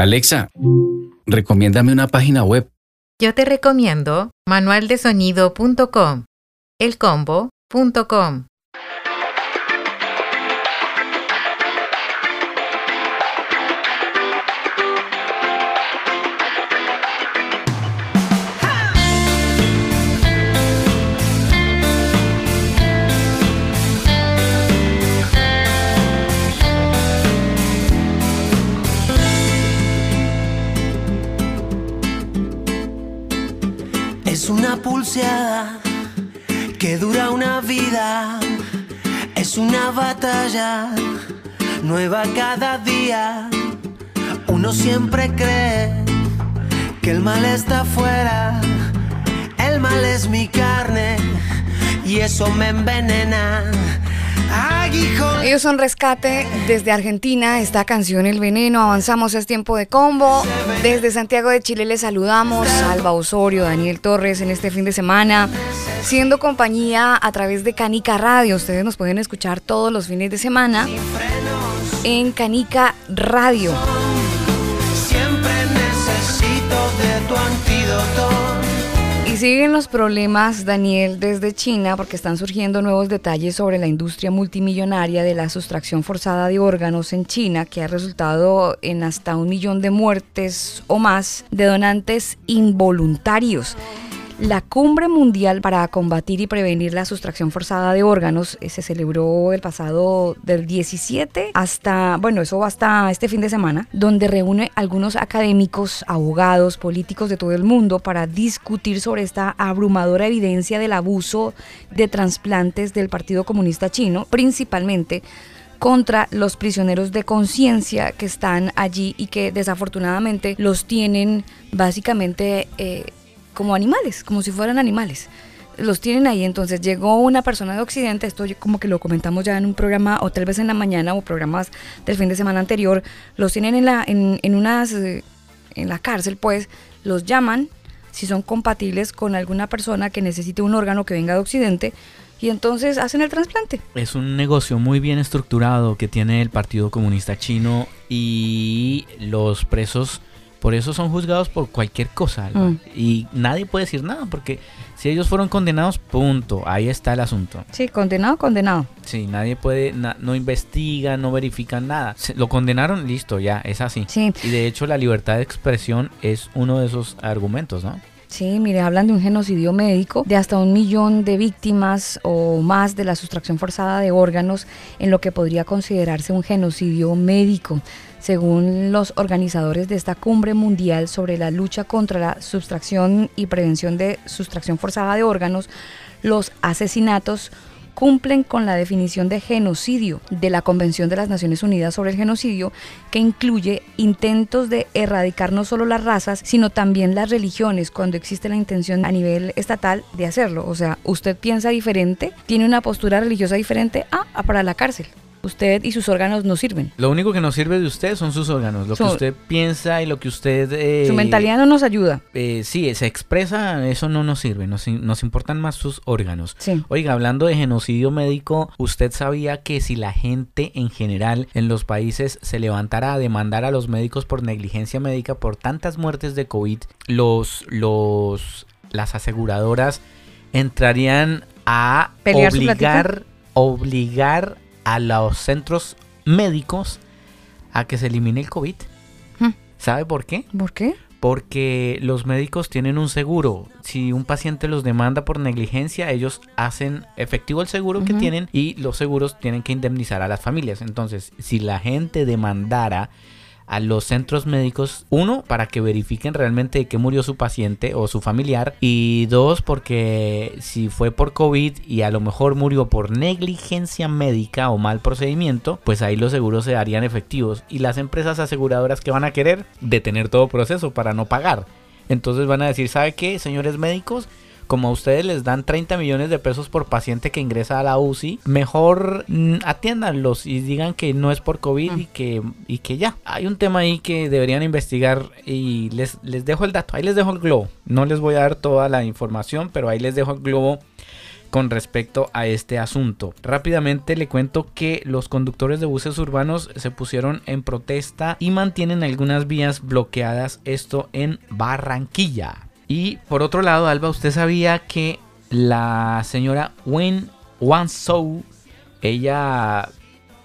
Speaker 13: Alexa, recomiéndame una página web.
Speaker 3: Yo te recomiendo manualdesonido.com, elcombo.com.
Speaker 14: Es una pulseada que dura una vida. Es una batalla nueva cada día. Uno siempre cree que el mal está afuera. El mal es mi carne y eso me envenena.
Speaker 5: Ellos son Rescate desde Argentina, esta canción El Veneno, avanzamos, es tiempo de combo. Desde Santiago de Chile les saludamos, Alba Osorio, Daniel Torres en este fin de semana, siendo compañía a través de Canica Radio. Ustedes nos pueden escuchar todos los fines de semana en Canica Radio.
Speaker 14: Siempre necesito de tu
Speaker 5: siguen los problemas, Daniel, desde China, porque están surgiendo nuevos detalles sobre la industria multimillonaria de la sustracción forzada de órganos en China, que ha resultado en hasta un millón de muertes o más de donantes involuntarios. La cumbre mundial para combatir y prevenir la sustracción forzada de órganos eh, se celebró el pasado del 17 hasta, bueno, eso hasta este fin de semana, donde reúne algunos académicos, abogados, políticos de todo el mundo para discutir sobre esta abrumadora evidencia del abuso de trasplantes del Partido Comunista Chino, principalmente contra los prisioneros de conciencia que están allí y que desafortunadamente los tienen básicamente eh, como animales, como si fueran animales. Los tienen ahí, entonces llegó una persona de Occidente, esto como que lo comentamos ya en un programa, o tal vez en la mañana, o programas del fin de semana anterior, los tienen en la, en, en unas, eh, en la cárcel, pues, los llaman, si son compatibles con alguna persona que necesite un órgano que venga de Occidente, y entonces hacen el trasplante.
Speaker 8: Es un negocio muy bien estructurado que tiene el Partido Comunista Chino y los presos por eso son juzgados por cualquier cosa.
Speaker 5: Mm.
Speaker 8: Y nadie puede decir nada porque si ellos fueron condenados, punto. Ahí está el asunto.
Speaker 5: Sí, condenado, condenado.
Speaker 8: Sí, nadie puede, na- no investiga, no verifica nada. Se- lo condenaron, listo, ya, es así.
Speaker 5: Sí.
Speaker 8: Y de hecho la libertad de expresión es uno de esos argumentos, ¿no?
Speaker 5: Sí, mire, hablan de un genocidio médico de hasta un millón de víctimas o más de la sustracción forzada de órganos en lo que podría considerarse un genocidio médico. Según los organizadores de esta cumbre mundial sobre la lucha contra la sustracción y prevención de sustracción forzada de órganos, los asesinatos cumplen con la definición de genocidio de la Convención de las Naciones Unidas sobre el Genocidio, que incluye intentos de erradicar no solo las razas, sino también las religiones, cuando existe la intención a nivel estatal de hacerlo. O sea, usted piensa diferente, tiene una postura religiosa diferente, ah, ah, para la cárcel. Usted y sus órganos no sirven.
Speaker 8: Lo único que nos sirve de usted son sus órganos, lo que usted piensa y lo que usted... eh,
Speaker 5: Su mentalidad no nos ayuda.
Speaker 8: eh, sí, se expresa, eso no nos sirve, nos, nos importan más sus órganos.
Speaker 5: Sí.
Speaker 8: Oiga, hablando de genocidio médico, ¿usted sabía que si la gente en general en los países se levantara a demandar a los médicos por negligencia médica por tantas muertes de COVID, los, los, las aseguradoras entrarían a
Speaker 5: ¿Pelear su
Speaker 8: obligar, obligar a los centros médicos a que se elimine el COVID?
Speaker 5: Hmm.
Speaker 8: ¿Sabe por qué?
Speaker 5: ¿Por qué?
Speaker 8: Porque los médicos tienen un seguro. Si un paciente los demanda por negligencia, ellos hacen efectivo el seguro que tienen y los seguros tienen que indemnizar a las familias. Entonces, si la gente demandara a los centros médicos, uno, para que verifiquen realmente de qué murió su paciente o su familiar, y dos, porque si fue por COVID y a lo mejor murió por negligencia médica o mal procedimiento, pues ahí los seguros se darían efectivos y las empresas aseguradoras que van a querer detener todo proceso para no pagar. Entonces van a decir, ¿sabe qué, señores médicos? Como a ustedes les dan 30 millones de pesos por paciente que ingresa a la UCI, mejor mm, atiéndanlos y digan que no es por COVID y, que, y que ya. Hay un tema ahí que deberían investigar y les, les dejo el dato, ahí les dejo el globo. No les voy a dar toda la información, pero ahí les dejo el globo con respecto a este asunto. Rápidamente le cuento que los conductores de buses urbanos se pusieron en protesta y mantienen algunas vías bloqueadas, esto en Barranquilla. Y por otro lado, Alba, ¿usted sabía que la señora Wen Wanzhou, ella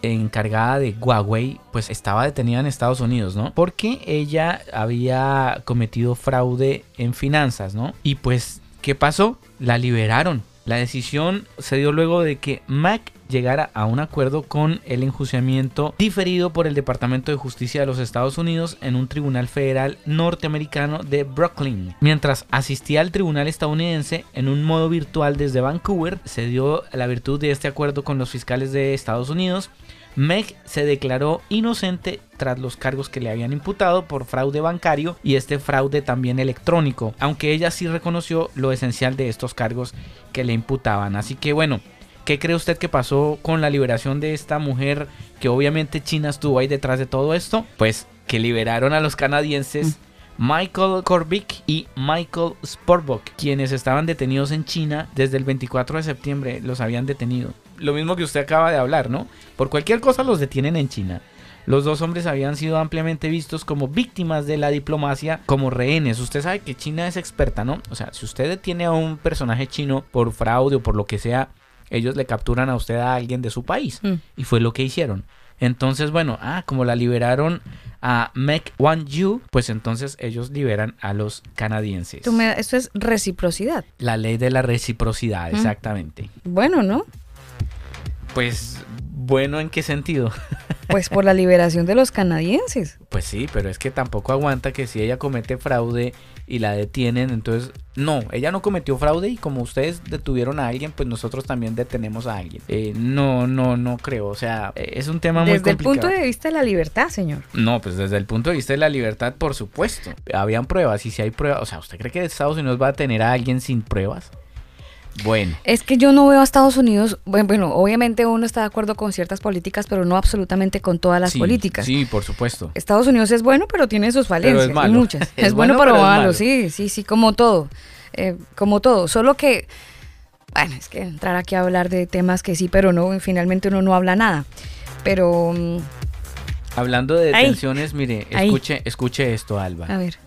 Speaker 8: encargada de Huawei, pues estaba detenida en Estados Unidos, ¿no? Porque ella había cometido fraude en finanzas, ¿no? Y pues, ¿qué pasó? La liberaron. La decisión se dio luego de que Mac llegara a un acuerdo con el enjuiciamiento diferido por el Departamento de Justicia de los Estados Unidos en un tribunal federal norteamericano de Brooklyn. Mientras asistía al tribunal estadounidense en un modo virtual desde Vancouver, se dio la virtud de este acuerdo con los fiscales de Estados Unidos Meg se declaró inocente tras los cargos que le habían imputado por fraude bancario y este fraude también electrónico, aunque ella sí reconoció lo esencial de estos cargos que le imputaban. Así que bueno, ¿qué cree usted que pasó con la liberación de esta mujer que obviamente China estuvo ahí detrás de todo esto? Pues que liberaron a los canadienses. Michael Korbick y Michael Sportbook, quienes estaban detenidos en China desde el 24 de septiembre, los habían detenido lo mismo que usted acaba de hablar, ¿no? Por cualquier cosa los detienen en China. Los dos hombres habían sido ampliamente vistos como víctimas de la diplomacia, como rehenes. Usted sabe que China es experta, ¿no? O sea, si usted detiene a un personaje chino por fraude o por lo que sea, ellos le capturan a usted a alguien de su país. Mm. Y fue lo que hicieron. Entonces, bueno, ah, como la liberaron a Mek Wan Yu, pues entonces ellos liberan a los canadienses.
Speaker 5: esto es reciprocidad.
Speaker 8: La ley de la reciprocidad, mm. exactamente.
Speaker 5: Bueno, ¿no?
Speaker 8: Pues bueno, ¿en qué sentido? *laughs*
Speaker 5: Pues por la liberación de los canadienses.
Speaker 8: Pues sí, pero es que tampoco aguanta que si ella comete fraude y la detienen, entonces no, ella no cometió fraude y como ustedes detuvieron a alguien, pues nosotros también detenemos a alguien. Eh, no, no, no creo, o sea, eh, es un tema muy complicado.
Speaker 5: Desde el punto de vista de la libertad, señor.
Speaker 8: No, pues desde el punto de vista de la libertad, por supuesto. Habían pruebas y si hay pruebas, o sea, ¿usted cree que Estados Unidos va a tener a alguien sin pruebas? Bueno.
Speaker 5: Es que yo no veo a Estados Unidos, bueno, obviamente uno está de acuerdo con ciertas políticas, pero no absolutamente con todas las políticas.
Speaker 8: Sí, por supuesto.
Speaker 5: Estados Unidos es bueno, pero tiene sus falencias, *laughs* es muchas. Es, bueno, pero, malo, sí, sí, sí, como todo. Eh, como todo, solo que, bueno, es que entrar aquí a hablar de temas que sí, pero no, finalmente uno no habla nada. Pero... Mm,
Speaker 8: Hablando de detenciones, mire, escuche, escuche esto, Alba.
Speaker 5: A ver.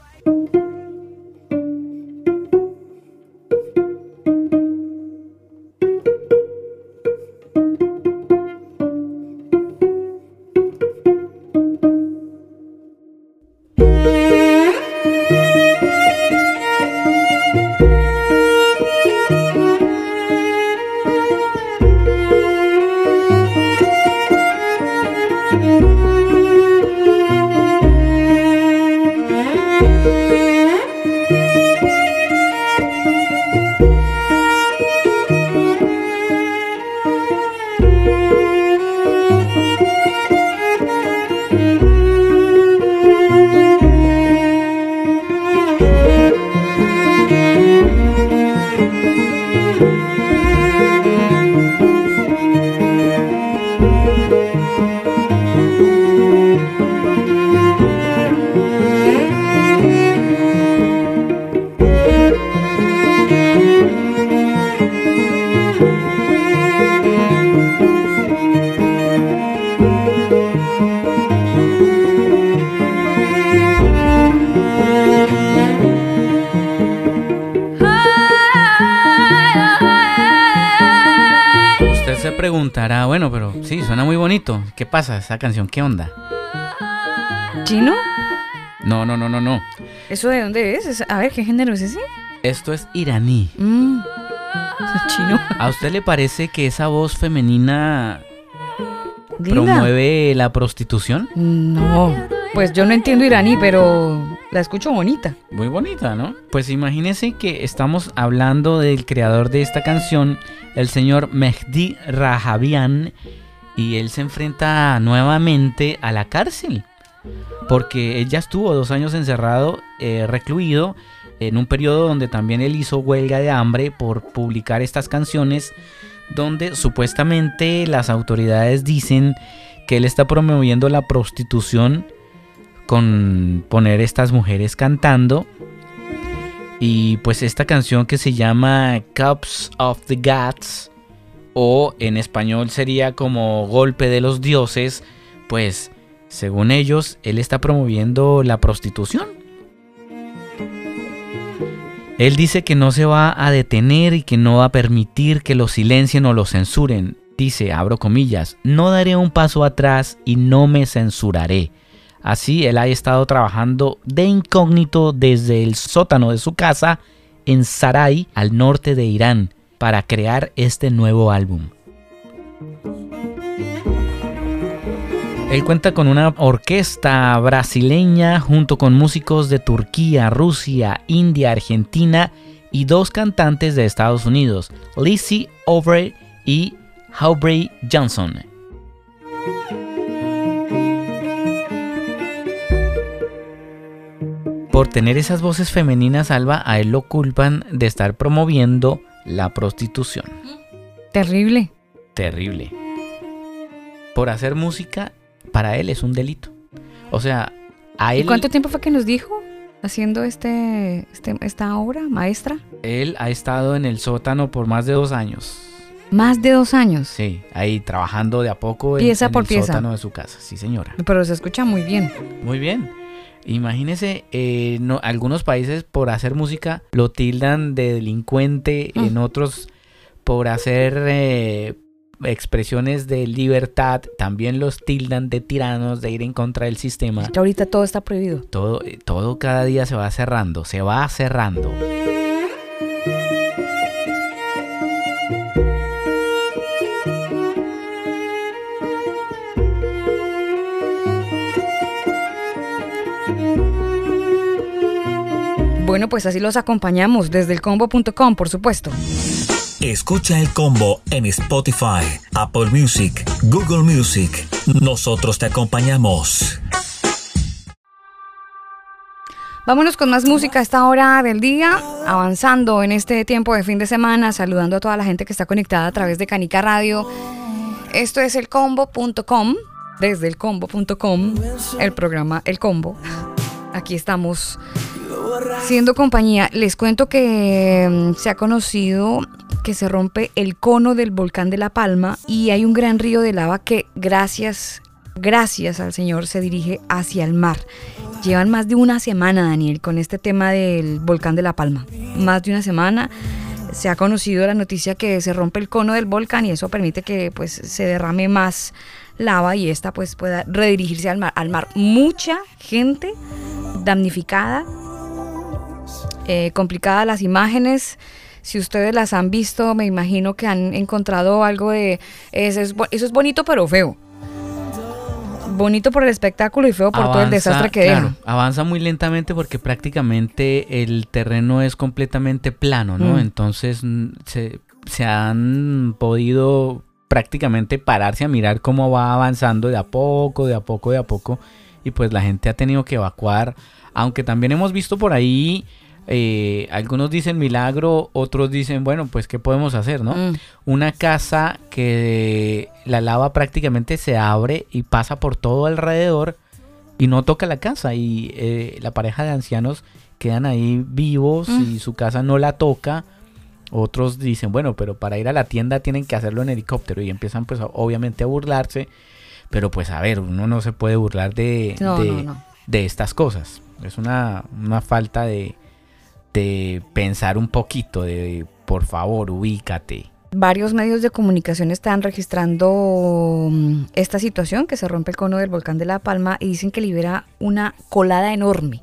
Speaker 8: ¿Qué pasa esa canción? ¿Qué onda?
Speaker 5: ¿Chino?
Speaker 8: No, no, no, no, no.
Speaker 5: ¿Eso de dónde es? A ver, ¿qué género es ese?
Speaker 8: Esto es iraní.
Speaker 5: Mm. Chino.
Speaker 8: ¿A usted le parece que esa voz femenina promueve la prostitución?
Speaker 5: No, pues yo no entiendo iraní, pero la escucho bonita.
Speaker 8: Muy bonita, ¿no? Pues imagínese que estamos hablando del creador de esta canción, el señor Mehdi Rajabian, y él se enfrenta nuevamente a la cárcel porque él ya estuvo dos años encerrado, eh, recluido, en un periodo donde también él hizo huelga de hambre por publicar estas canciones, donde supuestamente las autoridades dicen que él está promoviendo la prostitución con poner estas mujeres cantando. Y pues esta canción que se llama Cups of the Gods, o en español sería como Golpe de los Dioses, pues según ellos, él está promoviendo la prostitución. Él dice que no se va a detener y que no va a permitir que lo silencien o lo censuren. Dice, abro comillas, no daré un paso atrás y no me censuraré. Así, él ha estado trabajando de incógnito desde el sótano de su casa en Sarai, al norte de Irán, para crear este nuevo álbum. Él cuenta con una orquesta brasileña junto con músicos de Turquía, Rusia, India, Argentina y dos cantantes de Estados Unidos, Lizzie Overy y Aubrey Johnson. Por tener esas voces femeninas, Alba, a él lo culpan de estar promoviendo la prostitución.
Speaker 5: Terrible.
Speaker 8: Terrible. Por hacer música para él es un delito. O sea, a él...
Speaker 5: ¿Y cuánto tiempo fue que nos dijo haciendo este, este, esta obra maestra?
Speaker 8: Él ha estado en el sótano por más de dos años.
Speaker 5: Más de dos años.
Speaker 8: Sí, ahí trabajando de a poco
Speaker 5: pieza
Speaker 8: en,
Speaker 5: por
Speaker 8: el
Speaker 5: pieza.
Speaker 8: sótano de su casa. Sí, señora.
Speaker 5: Pero se escucha muy bien.
Speaker 8: Muy bien. Imagínese, eh, no, algunos países por hacer música lo tildan de delincuente,
Speaker 5: Mm.
Speaker 8: en otros por hacer eh, expresiones de libertad, también los tildan de tiranos, de ir en contra del sistema.
Speaker 5: Que ahorita todo está prohibido.
Speaker 8: Todo, todo cada día se va cerrando, se va cerrando.
Speaker 5: Bueno, pues así los acompañamos desde el combo.com, por supuesto.
Speaker 10: Escucha el combo en Spotify, Apple Music, Google Music. Nosotros te acompañamos.
Speaker 5: Vámonos con más música a esta hora del día, avanzando en este tiempo de fin de semana, saludando a toda la gente que está conectada a través de Canica Radio. Esto es elcombo.com, desde elcombo.com, el programa El Combo. Aquí estamos siendo compañía. Les cuento que mm, se ha conocido que se rompe el cono del volcán de La Palma y hay un gran río de lava que gracias, gracias al Señor se dirige hacia el mar. Llevan más de una semana, Daniel, con este tema del volcán de La Palma. Más de una semana se ha conocido la noticia que se rompe el cono del volcán y eso permite que pues se derrame más lava y esta pues pueda redirigirse al mar. Al mar. Mucha gente damnificada, eh, complicadas las imágenes. Si ustedes las han visto, me imagino que han encontrado algo de... Eso es, bo- eso es bonito pero feo. Bonito por el espectáculo y feo por todo el desastre que
Speaker 8: claro,
Speaker 5: deja.
Speaker 8: Avanza muy lentamente porque prácticamente el terreno es completamente plano, ¿no?
Speaker 5: Mm.
Speaker 8: Entonces se, se han podido prácticamente pararse a mirar cómo va avanzando de a poco, de a poco, de a poco. Y pues la gente ha tenido que evacuar. Aunque también hemos visto por ahí, eh, algunos dicen milagro, otros dicen, bueno, pues ¿qué podemos hacer, no?
Speaker 5: Mm.
Speaker 8: Una casa que la lava prácticamente se abre y pasa por todo alrededor y no toca la casa. Y eh, la pareja de ancianos quedan ahí vivos
Speaker 5: Mm.
Speaker 8: y su casa no la toca. Otros dicen, bueno, pero para ir a la tienda tienen que hacerlo en helicóptero y empiezan pues a- obviamente a burlarse. Pero pues a ver, uno no se puede burlar de,
Speaker 5: No,
Speaker 8: de,
Speaker 5: no, no.
Speaker 8: de estas cosas. Es una, una falta de, de pensar un poquito, de por favor, ubícate.
Speaker 5: Varios medios de comunicación están registrando mm, esta situación que se rompe el cono del volcán de La Palma y dicen que libera una colada enorme.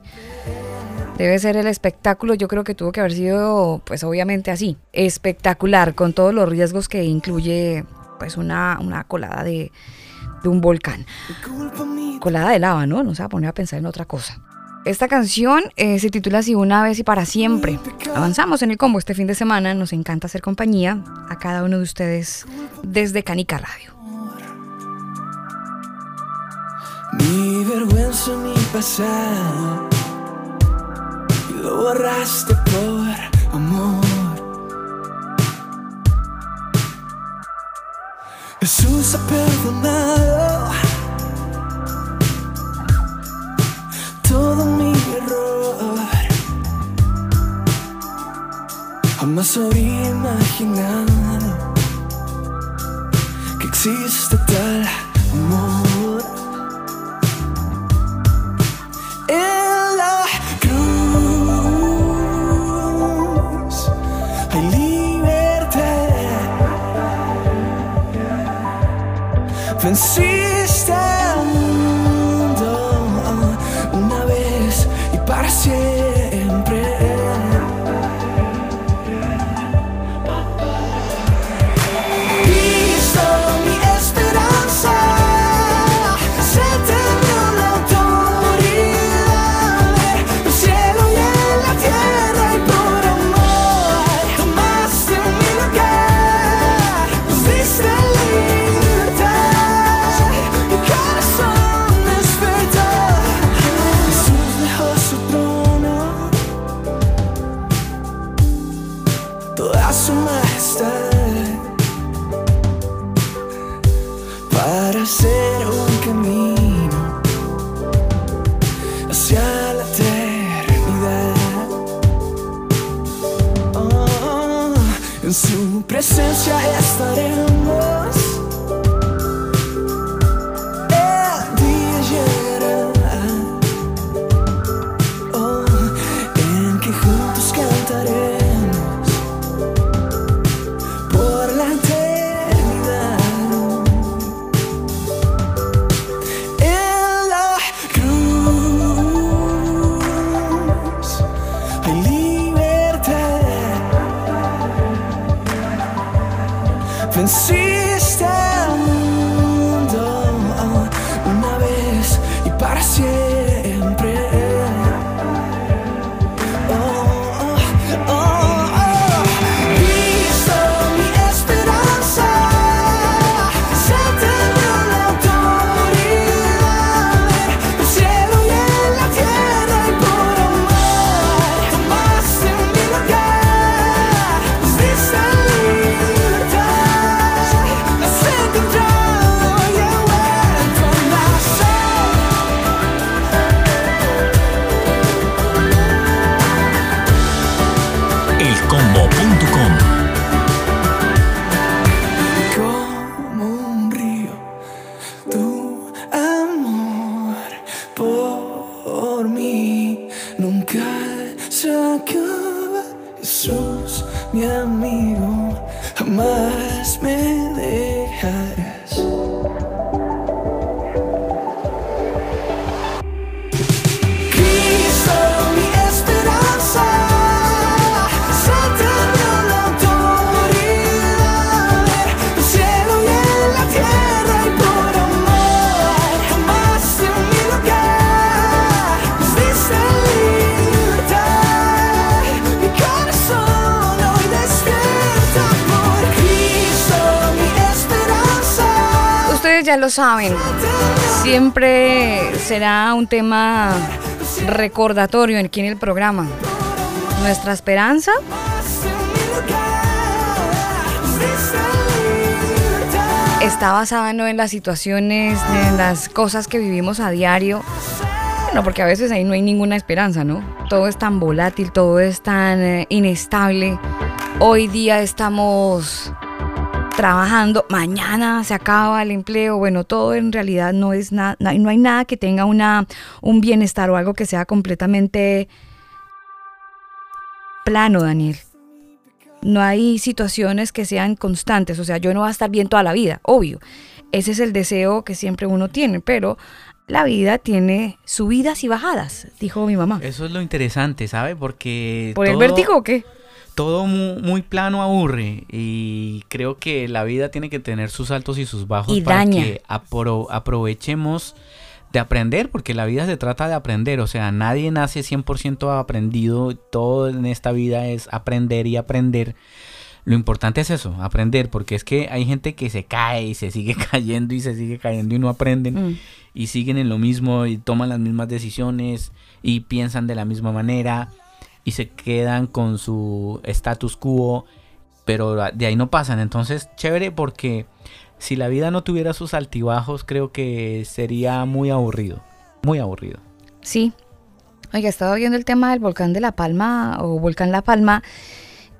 Speaker 5: Debe ser el espectáculo, yo creo que tuvo que haber sido, pues obviamente así, espectacular, con todos los riesgos que incluye pues una, una colada de, de un volcán. Colada de lava, ¿no? No se va a poner a pensar en otra cosa. Esta canción eh, se titula así Una vez y para siempre. Avanzamos en el combo este fin de semana. Nos encanta hacer compañía a cada uno de ustedes desde Canica Radio.
Speaker 14: Mi vergüenza, mi pasado, lo borraste por amor. Jesús ha perdonado todo mi error. Jamás habría imaginado que existe tal amor. En la cruz hay libertad.
Speaker 5: Saben, siempre será un tema recordatorio aquí en el programa. Nuestra esperanza está basada no en las situaciones, en las cosas que vivimos a diario. Bueno, porque a veces ahí no hay ninguna esperanza, ¿no? Todo es tan volátil, todo es tan eh, inestable. Hoy día estamos trabajando, mañana se acaba el empleo, bueno, todo en realidad no es nada, no hay- nada que tenga una, un bienestar o algo que sea completamente plano, Daniel. No hay situaciones que sean constantes, o sea, yo no voy a estar bien toda la vida, obvio. Ese es el deseo que siempre uno tiene, pero la vida tiene subidas y bajadas, dijo mi mamá.
Speaker 8: Eso es lo interesante, ¿sabe? Porque...
Speaker 5: ¿Por el vértigo o qué?
Speaker 8: Todo mu- muy, plano aburre y creo que la vida tiene que tener sus altos y sus bajos
Speaker 5: Y
Speaker 8: para
Speaker 5: daña.
Speaker 8: que apro- aprovechemos de aprender, porque la vida se trata de aprender, o sea, nadie nace 100% aprendido, todo en esta vida es aprender y aprender. Lo importante es eso, aprender, porque es que hay gente que se cae y se sigue *laughs* cayendo y se sigue cayendo y no aprenden
Speaker 5: Mm.
Speaker 8: y siguen en lo mismo y toman las mismas decisiones y piensan de la misma manera y se quedan con su status quo, pero de ahí no pasan. Entonces, chévere porque si la vida no tuviera sus altibajos, creo que sería muy aburrido, muy aburrido.
Speaker 5: Sí. Oiga, estaba viendo el tema del volcán de La Palma o volcán La Palma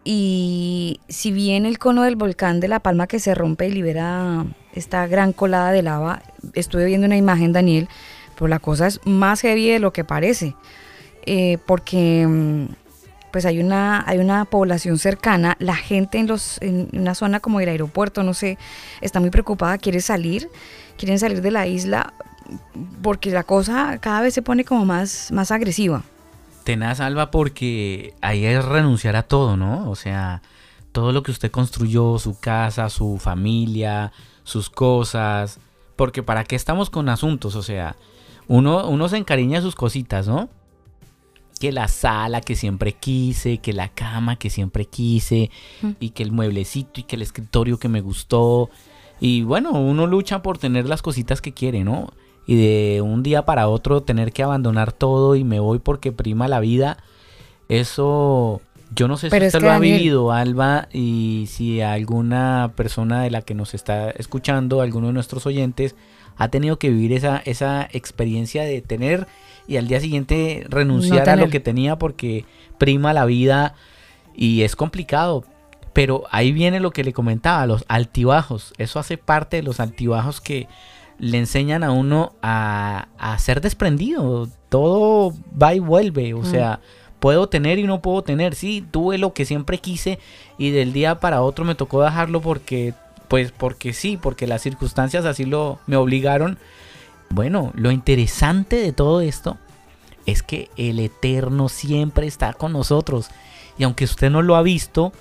Speaker 5: Y si bien el cono del volcán de La Palma que se rompe y libera esta gran colada de lava, estuve viendo una imagen, Daniel, pero la cosa es más heavy de lo que parece, eh, porque mm, pues hay una, hay una población cercana, la gente en, los, en una zona como el aeropuerto, no sé, está muy preocupada, quiere salir, quieren salir de la isla, porque la cosa cada vez se pone como más, más agresiva.
Speaker 8: Tenaz, Alba, porque ahí es renunciar a todo, ¿no? O sea, todo lo que usted construyó, su casa, su familia, sus cosas. Porque para qué estamos con asuntos, o sea, uno, uno se encariña de sus cositas, ¿no? Que la sala que siempre quise, que la cama que siempre quise, y que el mueblecito y que el escritorio que me gustó. Y bueno, uno lucha por tener las cositas que quiere, ¿no? Y de un día para otro tener que abandonar todo y me voy porque prima la vida. Eso, yo no sé
Speaker 5: Pero
Speaker 8: si usted lo ha
Speaker 5: Daniel-
Speaker 8: vivido, Alba, y si alguna persona de la que nos está escuchando, alguno de nuestros oyentes, ha tenido que vivir esa, esa experiencia de tener y al día siguiente renunciar a lo que tenía porque prima la vida y es complicado. Pero ahí viene lo que le comentaba, los altibajos. Eso hace parte de los altibajos que le enseñan a uno a, a ser desprendido. Todo va y vuelve. O
Speaker 5: Mm.
Speaker 8: sea, puedo tener y no puedo tener. Sí, tuve lo que siempre quise y del día para otro me tocó dejarlo porque, pues, porque sí, porque las circunstancias así lo me obligaron. Bueno, lo interesante de todo esto es que el Eterno siempre está con nosotros. Y aunque usted no lo ha visto,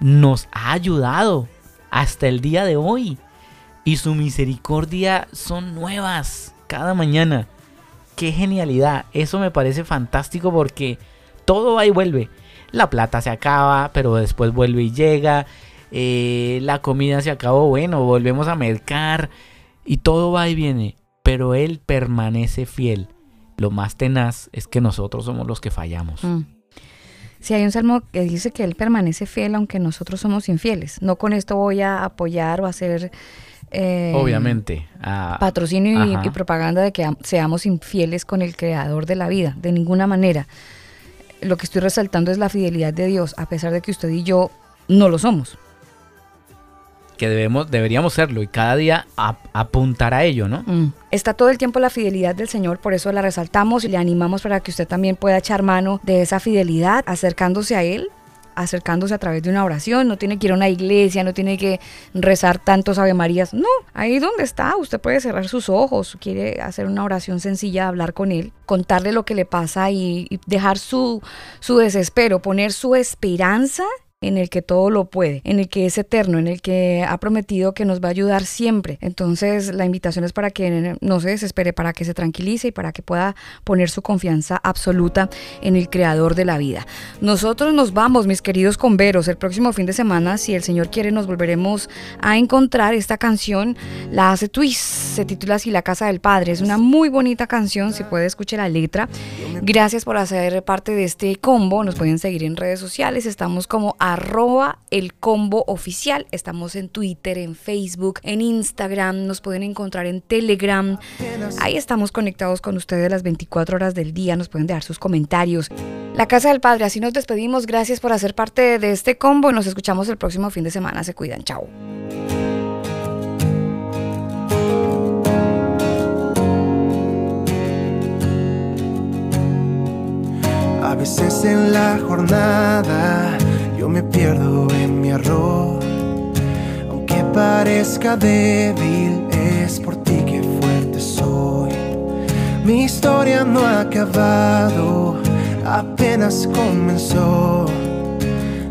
Speaker 8: nos ha ayudado hasta el día de hoy. Y su misericordia son nuevas cada mañana. Qué genialidad. Eso me parece fantástico porque todo va y vuelve. La plata se acaba, pero después vuelve y llega. Eh, la comida se acabó, bueno, volvemos a mercar. Y todo va y viene. Pero Él permanece fiel. Lo más tenaz es que nosotros somos los que fallamos.
Speaker 5: Mm. Sí, hay un salmo que dice que Él permanece fiel aunque nosotros somos infieles. No con esto voy a apoyar o hacer eh,
Speaker 8: Obviamente. ah,
Speaker 5: patrocinio y, propaganda de que am- seamos infieles con el creador de la vida, de ninguna manera. Lo que estoy resaltando es la fidelidad de Dios, a pesar de que usted y yo no lo somos.
Speaker 8: Que debemos, deberíamos serlo y cada día ap- apuntar a ello, ¿no?
Speaker 5: Mm. Está todo el tiempo la fidelidad del Señor, por eso la resaltamos y le animamos para que usted también pueda echar mano de esa fidelidad, acercándose a Él, acercándose a través de una oración. No tiene que ir a una iglesia, no tiene que rezar tantos Ave Marías. No, ahí donde está, usted puede cerrar sus ojos, quiere hacer una oración sencilla, hablar con Él, contarle lo que le pasa y, y dejar su, su desespero, poner su esperanza en el que todo lo puede, en el que es eterno, en el que ha prometido que nos va a ayudar siempre. Entonces la invitación es para que no se desespere, para que se tranquilice y para que pueda poner su confianza absoluta en el creador de la vida. Nosotros nos vamos, mis queridos converos, el próximo fin de semana, si el Señor quiere, nos volveremos a encontrar esta canción. La hace Twist, se titula así La Casa del Padre. Es una muy bonita canción, si puede escuchar la letra. Gracias por hacer parte de este combo. Nos pueden seguir en redes sociales. Estamos como arroba el combo oficial. Estamos en Twitter, en Facebook, en Instagram. Nos pueden encontrar en Telegram. Ahí estamos conectados con ustedes las 24 horas del día. Nos pueden dejar sus comentarios. La Casa del Padre, así nos despedimos. Gracias por hacer parte de este combo. Nos escuchamos el próximo fin de semana. Se cuidan. Chao.
Speaker 6: A veces en la jornada yo me pierdo en mi error. Aunque parezca débil, es por ti que fuerte soy. Mi historia no ha acabado, apenas comenzó.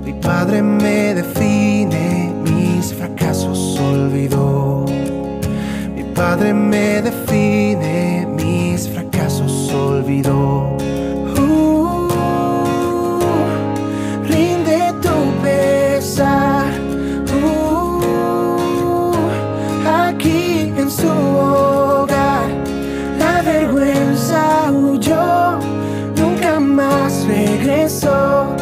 Speaker 6: Mi padre me define, mis fracasos olvidó. Mi padre me define, mis fracasos olvidó. Su hogar. La vergüenza huyó, nunca más regresó.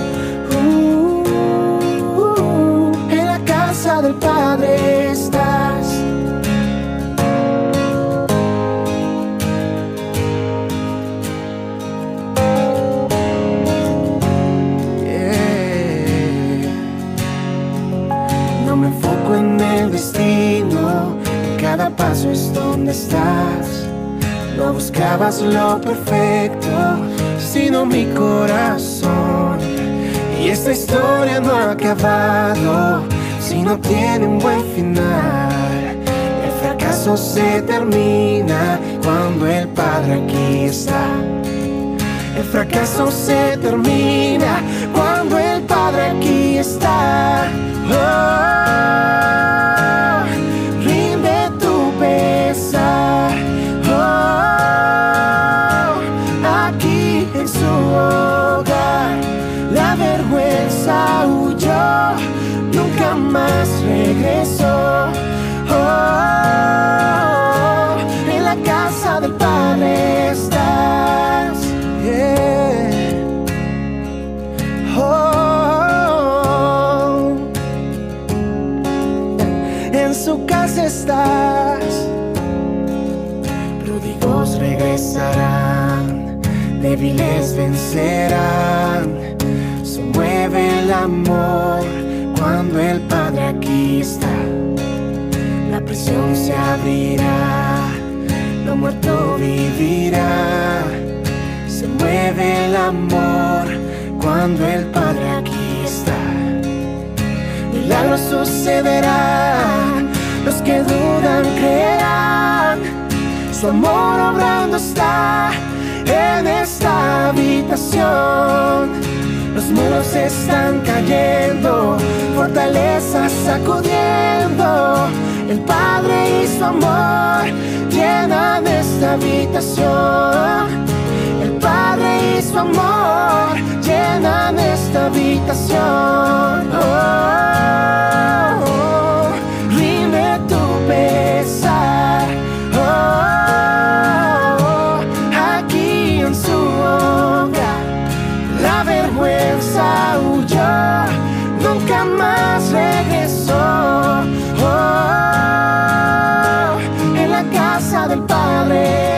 Speaker 6: Lo perfecto, sino mi corazón. Y esta historia no ha acabado si no tiene un buen final. El fracaso se termina cuando el Padre aquí está. El fracaso se termina cuando el Padre aquí está. Oh, vencerán. Se mueve el amor cuando el Padre aquí está. La prisión se abrirá, lo muerto vivirá. Se mueve el amor cuando el Padre aquí está. Milagros sucederán, los que dudan creerán. Su amor obrando está en esta habitación. Los muros están cayendo, fortalezas sacudiendo. El Padre y su amor llenan esta habitación. El Padre y su amor llenan esta habitación. Oh, oh, rinde tu pesar. Huyó, nunca más regresó. Oh, en la casa del Padre